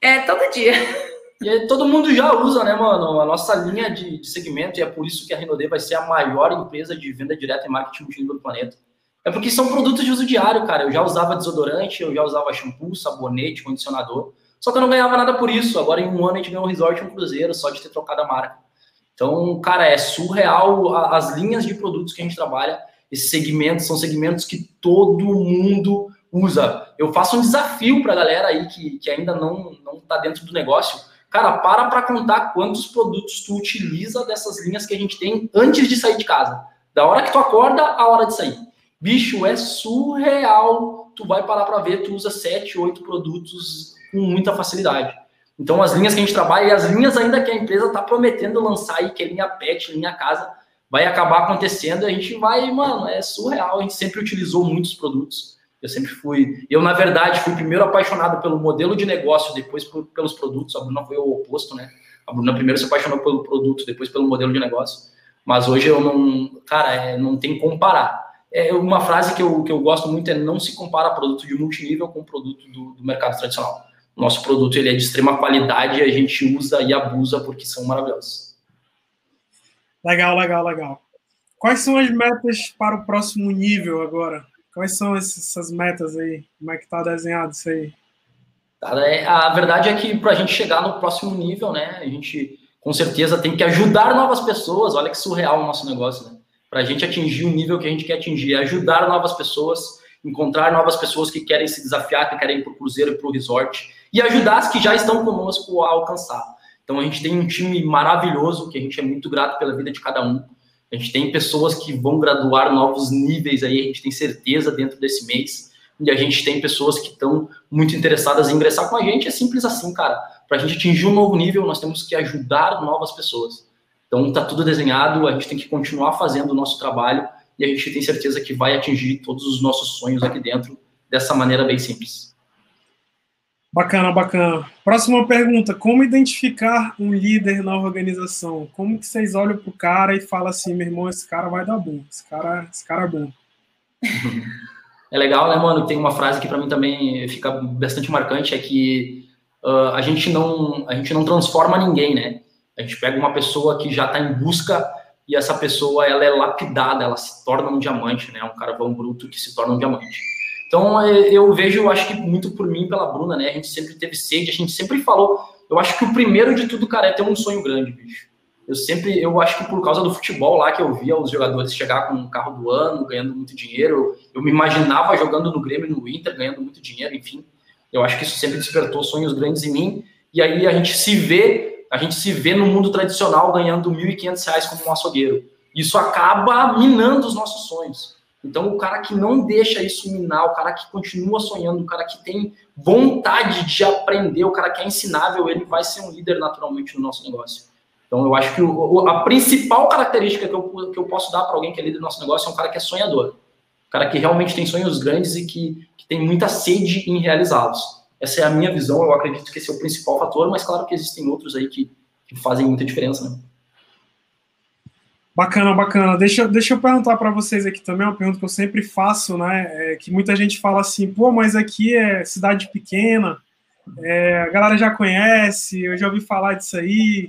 [SPEAKER 3] é todo dia.
[SPEAKER 2] E todo mundo já usa, né, mano? A nossa linha de, de segmento, e é por isso que a Renaudet vai ser a maior empresa de venda direta e marketing multinível do planeta. É porque são produtos de uso diário, cara. Eu já usava desodorante, eu já usava shampoo, sabonete, condicionador. Só que eu não ganhava nada por isso. Agora, em um ano, a gente ganhou um resort e um cruzeiro só de ter trocado a marca. Então, cara, é surreal as linhas de produtos que a gente trabalha. Esses segmentos são segmentos que todo mundo usa. Eu faço um desafio para a galera aí que, que ainda não está dentro do negócio Cara, para para contar quantos produtos tu utiliza dessas linhas que a gente tem antes de sair de casa. Da hora que tu acorda, a hora de sair. Bicho, é surreal. Tu vai parar para ver, tu usa sete, oito produtos com muita facilidade. Então, as linhas que a gente trabalha e as linhas ainda que a empresa está prometendo lançar aí, que é linha pet, linha casa, vai acabar acontecendo. A gente vai, mano, é surreal. A gente sempre utilizou muitos produtos. Eu sempre fui. Eu, na verdade, fui primeiro apaixonado pelo modelo de negócio, depois por, pelos produtos. A Bruna foi o oposto, né? A Bruna primeiro se apaixonou pelo produto, depois pelo modelo de negócio. Mas hoje eu não. Cara, é, não tem comparar. É uma frase que eu, que eu gosto muito é não se compara produto de multinível com produto do, do mercado tradicional. Nosso produto ele é de extrema qualidade e a gente usa e abusa porque são maravilhosos.
[SPEAKER 1] Legal, legal, legal. Quais são as metas para o próximo nível agora? Quais são essas metas aí? Como é que está desenhado isso aí?
[SPEAKER 2] É, a verdade é que para a gente chegar no próximo nível, né, a gente com certeza tem que ajudar novas pessoas. Olha que surreal o nosso negócio, né? Para a gente atingir o nível que a gente quer atingir, é ajudar novas pessoas, encontrar novas pessoas que querem se desafiar, que querem ir para o cruzeiro e para o resort, e ajudar as que já estão conosco a alcançar. Então a gente tem um time maravilhoso, que a gente é muito grato pela vida de cada um. A gente tem pessoas que vão graduar novos níveis aí, a gente tem certeza dentro desse mês. E a gente tem pessoas que estão muito interessadas em ingressar com a gente. É simples assim, cara. Para a gente atingir um novo nível, nós temos que ajudar novas pessoas. Então está tudo desenhado, a gente tem que continuar fazendo o nosso trabalho e a gente tem certeza que vai atingir todos os nossos sonhos aqui dentro dessa maneira bem simples.
[SPEAKER 1] Bacana, bacana. Próxima pergunta: como identificar um líder na organização? Como que vocês olham pro cara e falam assim, meu irmão, esse cara vai dar bom, esse cara, esse cara é bom.
[SPEAKER 2] É legal, né, mano? Tem uma frase que para mim também fica bastante marcante, é que uh, a gente não a gente não transforma ninguém, né? A gente pega uma pessoa que já está em busca e essa pessoa ela é lapidada, ela se torna um diamante, né? Um carvão bruto que se torna um diamante. Então, é, eu vejo, acho que muito por mim, pela Bruna, né? A gente sempre teve sede, a gente sempre falou. Eu acho que o primeiro de tudo, cara, é ter um sonho grande, bicho. Eu sempre, eu acho que por causa do futebol lá que eu via os jogadores chegar com o carro do ano, ganhando muito dinheiro, eu me imaginava jogando no Grêmio no Inter, ganhando muito dinheiro, enfim. Eu acho que isso sempre despertou sonhos grandes em mim. E aí a gente se vê, a gente se vê no mundo tradicional ganhando R$ 1.500 como um açougueiro. Isso acaba minando os nossos sonhos. Então, o cara que não deixa isso minar, o cara que continua sonhando, o cara que tem vontade de aprender, o cara que é ensinável, ele vai ser um líder naturalmente no nosso negócio. Então, eu acho que o, a principal característica que eu, que eu posso dar para alguém que é líder do nosso negócio é um cara que é sonhador. Um cara que realmente tem sonhos grandes e que, que tem muita sede em realizá-los. Essa é a minha visão, eu acredito que esse é o principal fator, mas claro que existem outros aí que, que fazem muita diferença, né?
[SPEAKER 1] Bacana, bacana. Deixa, deixa eu perguntar para vocês aqui também, uma pergunta que eu sempre faço, né? É que muita gente fala assim, pô, mas aqui é cidade pequena, é, a galera já conhece, eu já ouvi falar disso aí.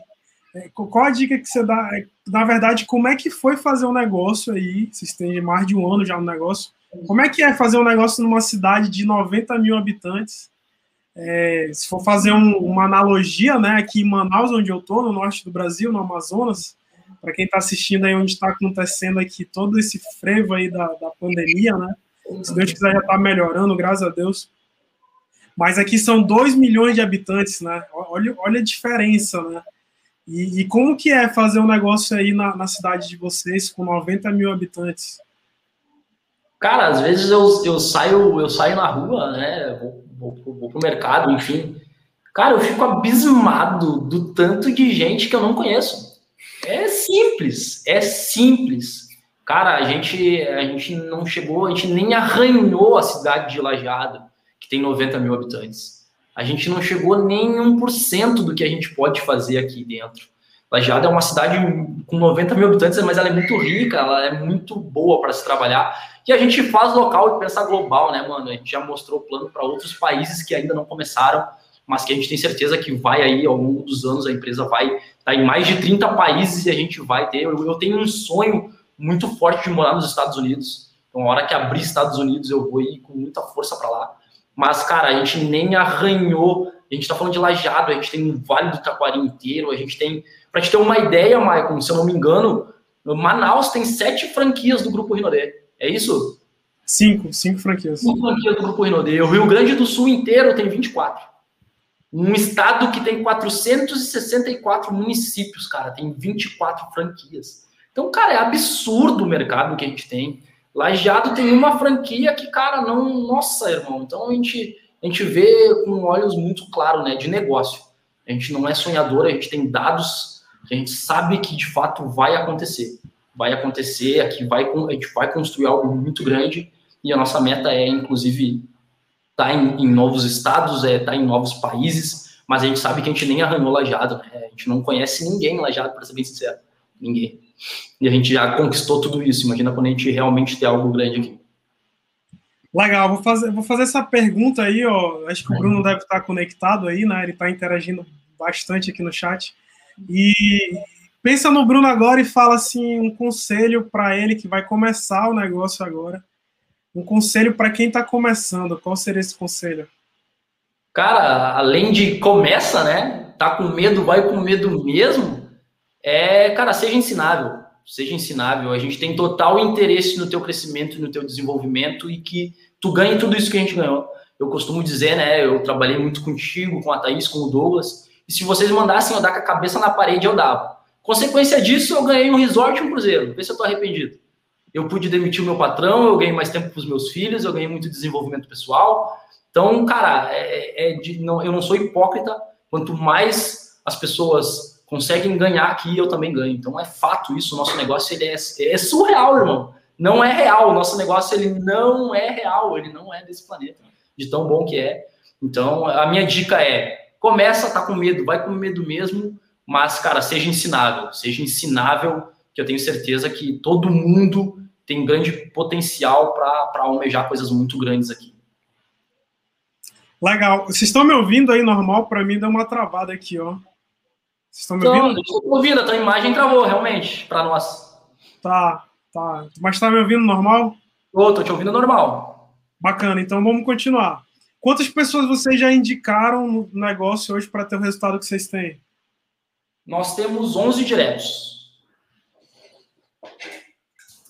[SPEAKER 1] É, qual a dica que você dá? É, na verdade, como é que foi fazer um negócio aí? Vocês têm mais de um ano já no negócio. Como é que é fazer um negócio numa cidade de 90 mil habitantes? É, se for fazer um, uma analogia, né, aqui em Manaus, onde eu estou, no norte do Brasil, no Amazonas, para quem está assistindo aí onde está acontecendo aqui todo esse frevo aí da, da pandemia, né? Se Deus quiser já está melhorando, graças a Deus. Mas aqui são 2 milhões de habitantes, né? Olha, olha a diferença, né? E, e como que é fazer um negócio aí na, na, cidade de vocês com 90 mil habitantes?
[SPEAKER 2] Cara, às vezes eu, eu saio eu saio na rua, né? Vou, vou, vou pro mercado, enfim. Cara, eu fico abismado do tanto de gente que eu não conheço. Simples, é simples. Cara, a gente, a gente não chegou, a gente nem arranhou a cidade de Lajeado, que tem 90 mil habitantes. A gente não chegou nem 1% do que a gente pode fazer aqui dentro. Lajeado é uma cidade com 90 mil habitantes, mas ela é muito rica, ela é muito boa para se trabalhar. E a gente faz local e pensa global, né, mano? A gente já mostrou plano para outros países que ainda não começaram mas que a gente tem certeza que vai aí, ao longo dos anos, a empresa vai tá em mais de 30 países e a gente vai ter. Eu, eu tenho um sonho muito forte de morar nos Estados Unidos. Então, a hora que abrir Estados Unidos, eu vou ir com muita força para lá. Mas, cara, a gente nem arranhou. A gente está falando de lajado, a gente tem um Vale do Taquari inteiro, a gente tem. Para te ter uma ideia, Maicon, se eu não me engano, Manaus tem sete franquias do Grupo Rinodê. É isso?
[SPEAKER 1] Cinco, cinco franquias.
[SPEAKER 2] Cinco franquias do Grupo Rinodê. O Rio Grande do Sul inteiro tem 24. Um estado que tem 464 municípios, cara, tem 24 franquias. Então, cara, é absurdo o mercado que a gente tem. Lajeado tem uma franquia que, cara, não. Nossa, irmão. Então a gente, a gente vê com olhos muito claros, né, de negócio. A gente não é sonhador, a gente tem dados que a gente sabe que de fato vai acontecer. Vai acontecer, aqui vai, a gente vai construir algo muito grande e a nossa meta é, inclusive, estar tá em, em, novos estados, é estar tá em novos países, mas a gente sabe que a gente nem arranhou Lajado, né? A gente não conhece ninguém Lajado, para ser bem sincero. Ninguém. E a gente já conquistou tudo isso. Imagina quando a gente realmente tem algo grande aqui.
[SPEAKER 1] Legal, vou fazer, vou fazer essa pergunta aí, ó. Acho que o Bruno deve estar conectado aí, né? Ele está interagindo bastante aqui no chat. E pensa no Bruno agora e fala assim um conselho para ele que vai começar o negócio agora. Um conselho para quem está começando. Qual seria esse conselho?
[SPEAKER 2] Cara, além de começa, né? Tá com medo, vai com medo mesmo. É, cara, seja ensinável seja ensinável. A gente tem total interesse no teu crescimento, no teu desenvolvimento e que tu ganhe tudo isso que a gente ganhou. Eu costumo dizer, né? Eu trabalhei muito contigo, com a Thaís, com o Douglas. E se vocês mandassem eu dar com a cabeça na parede, eu dava. Consequência disso, eu ganhei um resort e um cruzeiro. Vê se eu tô arrependido. Eu pude demitir o meu patrão, eu ganhei mais tempo para os meus filhos, eu ganhei muito desenvolvimento pessoal. Então, cara, é, é de, não, eu não sou hipócrita. Quanto mais as pessoas conseguem ganhar aqui, eu também ganho. Então é fato isso, o nosso negócio ele é, é surreal, irmão. Não é real, o nosso negócio ele não é real, ele não é desse planeta, de tão bom que é. Então a minha dica é, começa tá com medo, vai com medo mesmo, mas cara, seja ensinável, seja ensinável, que eu tenho certeza que todo mundo tem grande potencial para almejar coisas muito grandes aqui.
[SPEAKER 1] Legal. Vocês estão me ouvindo aí normal? Para mim deu uma travada aqui, ó.
[SPEAKER 2] Vocês estão me então, ouvindo? Estou ouvindo, a tua imagem travou, realmente, para nós.
[SPEAKER 1] Tá, tá. Mas está me ouvindo normal?
[SPEAKER 2] Tô, tô te ouvindo normal.
[SPEAKER 1] Bacana, então vamos continuar. Quantas pessoas vocês já indicaram no negócio hoje para ter o resultado que vocês têm?
[SPEAKER 2] Nós temos 11 diretos.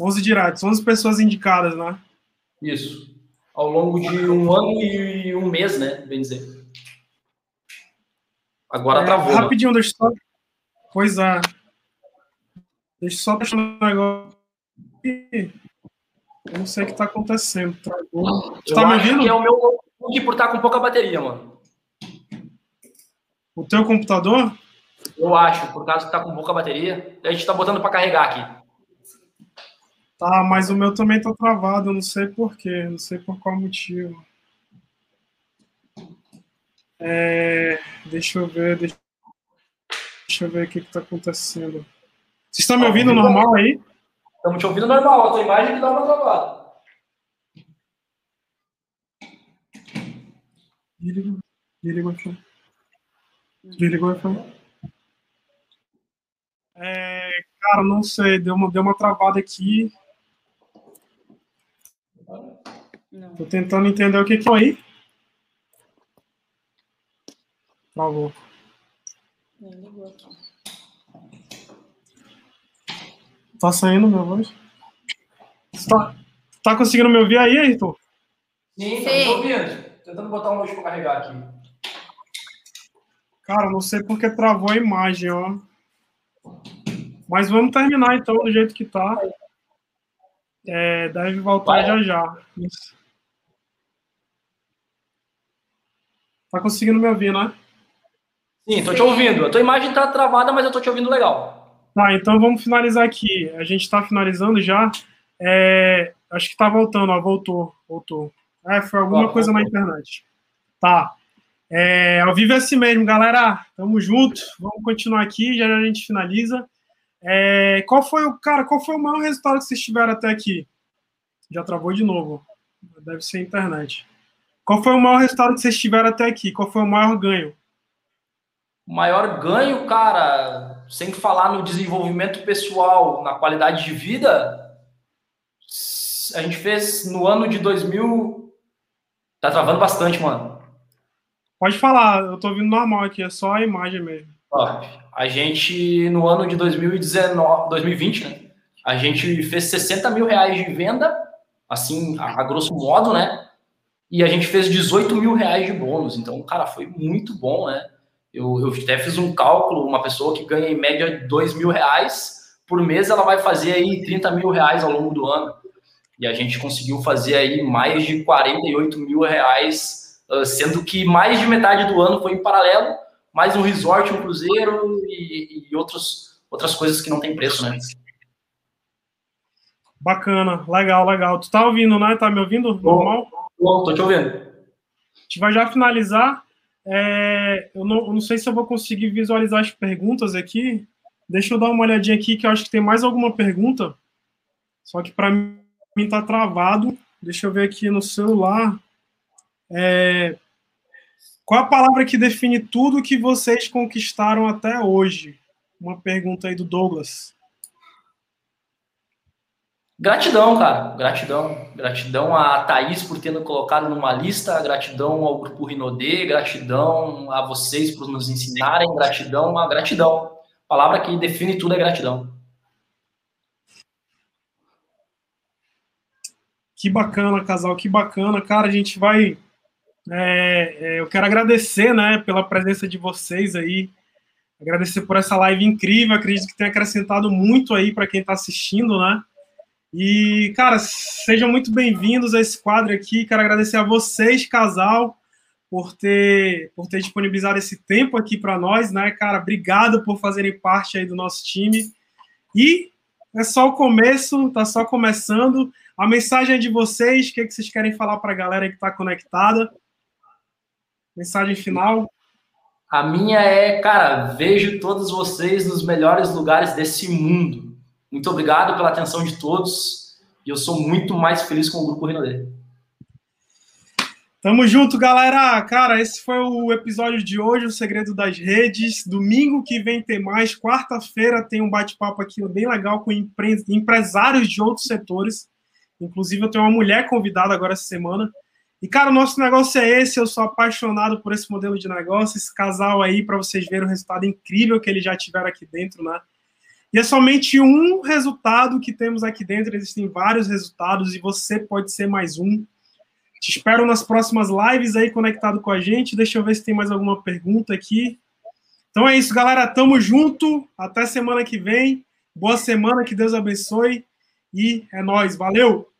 [SPEAKER 1] 11 diretos, 11 pessoas indicadas, né?
[SPEAKER 2] Isso. Ao longo de um ano e um mês, né? Bem dizer. Agora é, travou.
[SPEAKER 1] Rapidinho, deixa só. Pois é. Deixa eu só deixar um negócio. Eu não sei o que está acontecendo. Travou.
[SPEAKER 2] Você tá me ouvindo? É o meu notebook por estar tá com pouca bateria, mano.
[SPEAKER 1] O teu computador?
[SPEAKER 2] Eu acho, por causa que tá com pouca bateria. A gente tá botando para carregar aqui.
[SPEAKER 1] Tá, mas o meu também tá travado, eu não sei por quê, não sei por qual motivo. É, deixa eu ver, deixa, deixa, eu ver o que está acontecendo. Vocês estão me ouvindo normal aí?
[SPEAKER 2] Estamos te ouvindo normal, a tua imagem que dá uma travada.
[SPEAKER 1] Desliga, desliga o iPhone. Desliga o iPhone. É, cara, não sei, deu uma, deu uma travada aqui. Não. Tô tentando entender o que que é aí. Travou. ligou aqui. Tá saindo minha voz? Tá, tá conseguindo me ouvir aí, Ayrton?
[SPEAKER 2] Sim, Sim. tô ouvindo. Tentando botar um mouse pra carregar aqui.
[SPEAKER 1] Cara, não sei porque travou a imagem, ó. Mas vamos terminar então do jeito que tá. É, deve voltar Vai. já já. Isso. Tá conseguindo me ouvir, né?
[SPEAKER 2] Sim, tô te ouvindo. A tua imagem tá travada, mas eu tô te ouvindo legal.
[SPEAKER 1] Tá, então vamos finalizar aqui. A gente tá finalizando já. É, acho que tá voltando, ó. Voltou, voltou. É, foi alguma ah, coisa voltou. na internet. Tá. É, ao vivo é assim mesmo, galera. Tamo junto. Vamos continuar aqui, já, já a gente finaliza. É, qual foi o cara? Qual foi o maior resultado que vocês tiveram até aqui? Já travou de novo. Deve ser a internet. Qual foi o maior resultado que vocês tiveram até aqui? Qual foi o maior ganho?
[SPEAKER 2] O maior ganho, cara, sem falar no desenvolvimento pessoal, na qualidade de vida, a gente fez no ano de 2000. Tá travando bastante, mano.
[SPEAKER 1] Pode falar, eu tô ouvindo normal aqui, é só a imagem mesmo.
[SPEAKER 2] Ó, a gente, no ano de 2019, 2020, né? A gente fez 60 mil reais de venda, assim, a, a grosso modo, né? E a gente fez 18 mil reais de bônus. Então, cara, foi muito bom, né? Eu, eu até fiz um cálculo, uma pessoa que ganha em média 2 mil reais por mês, ela vai fazer aí 30 mil reais ao longo do ano. E a gente conseguiu fazer aí mais de 48 mil reais, sendo que mais de metade do ano foi em paralelo, mais um resort, um cruzeiro e, e outros, outras coisas que não tem preço, né?
[SPEAKER 1] Bacana, legal, legal. Tu tá ouvindo, né? Tá me ouvindo? Normal?
[SPEAKER 2] Bom, tô te ouvindo.
[SPEAKER 1] A gente vai já finalizar. É, eu, não, eu não sei se eu vou conseguir visualizar as perguntas aqui. Deixa eu dar uma olhadinha aqui, que eu acho que tem mais alguma pergunta. Só que para mim tá travado. Deixa eu ver aqui no celular. É, qual a palavra que define tudo que vocês conquistaram até hoje? Uma pergunta aí do Douglas.
[SPEAKER 2] Gratidão, cara. Gratidão. Gratidão a Thaís por ter nos colocado numa lista, gratidão ao Grupo Rinodê, gratidão a vocês por nos ensinarem, gratidão, a gratidão. A palavra que define tudo é gratidão.
[SPEAKER 1] Que bacana, casal, que bacana. Cara, a gente vai. É, é, eu quero agradecer, né, pela presença de vocês aí. Agradecer por essa live incrível. Acredito que tenha acrescentado muito aí para quem está assistindo, né? E, cara, sejam muito bem-vindos a esse quadro aqui. Quero agradecer a vocês, casal, por ter, por ter disponibilizado esse tempo aqui para nós, né, cara? Obrigado por fazerem parte aí do nosso time. E é só o começo, tá só começando. A mensagem é de vocês, o que, é que vocês querem falar para a galera que está conectada? Mensagem final.
[SPEAKER 2] A minha é, cara, vejo todos vocês nos melhores lugares desse mundo muito obrigado pela atenção de todos. E eu sou muito mais feliz com o Grupo Renaudet.
[SPEAKER 1] Tamo junto, galera. Cara, esse foi o episódio de hoje, o Segredo das Redes. Domingo que vem tem mais. Quarta-feira tem um bate-papo aqui bem legal com empre... empresários de outros setores. Inclusive, eu tenho uma mulher convidada agora essa semana. E, cara, o nosso negócio é esse. Eu sou apaixonado por esse modelo de negócio, esse casal aí, para vocês verem o resultado incrível que eles já tiveram aqui dentro, né? E é somente um resultado que temos aqui dentro, existem vários resultados e você pode ser mais um. Te espero nas próximas lives aí conectado com a gente. Deixa eu ver se tem mais alguma pergunta aqui. Então é isso, galera. Tamo junto. Até semana que vem. Boa semana, que Deus abençoe. E é nós. Valeu!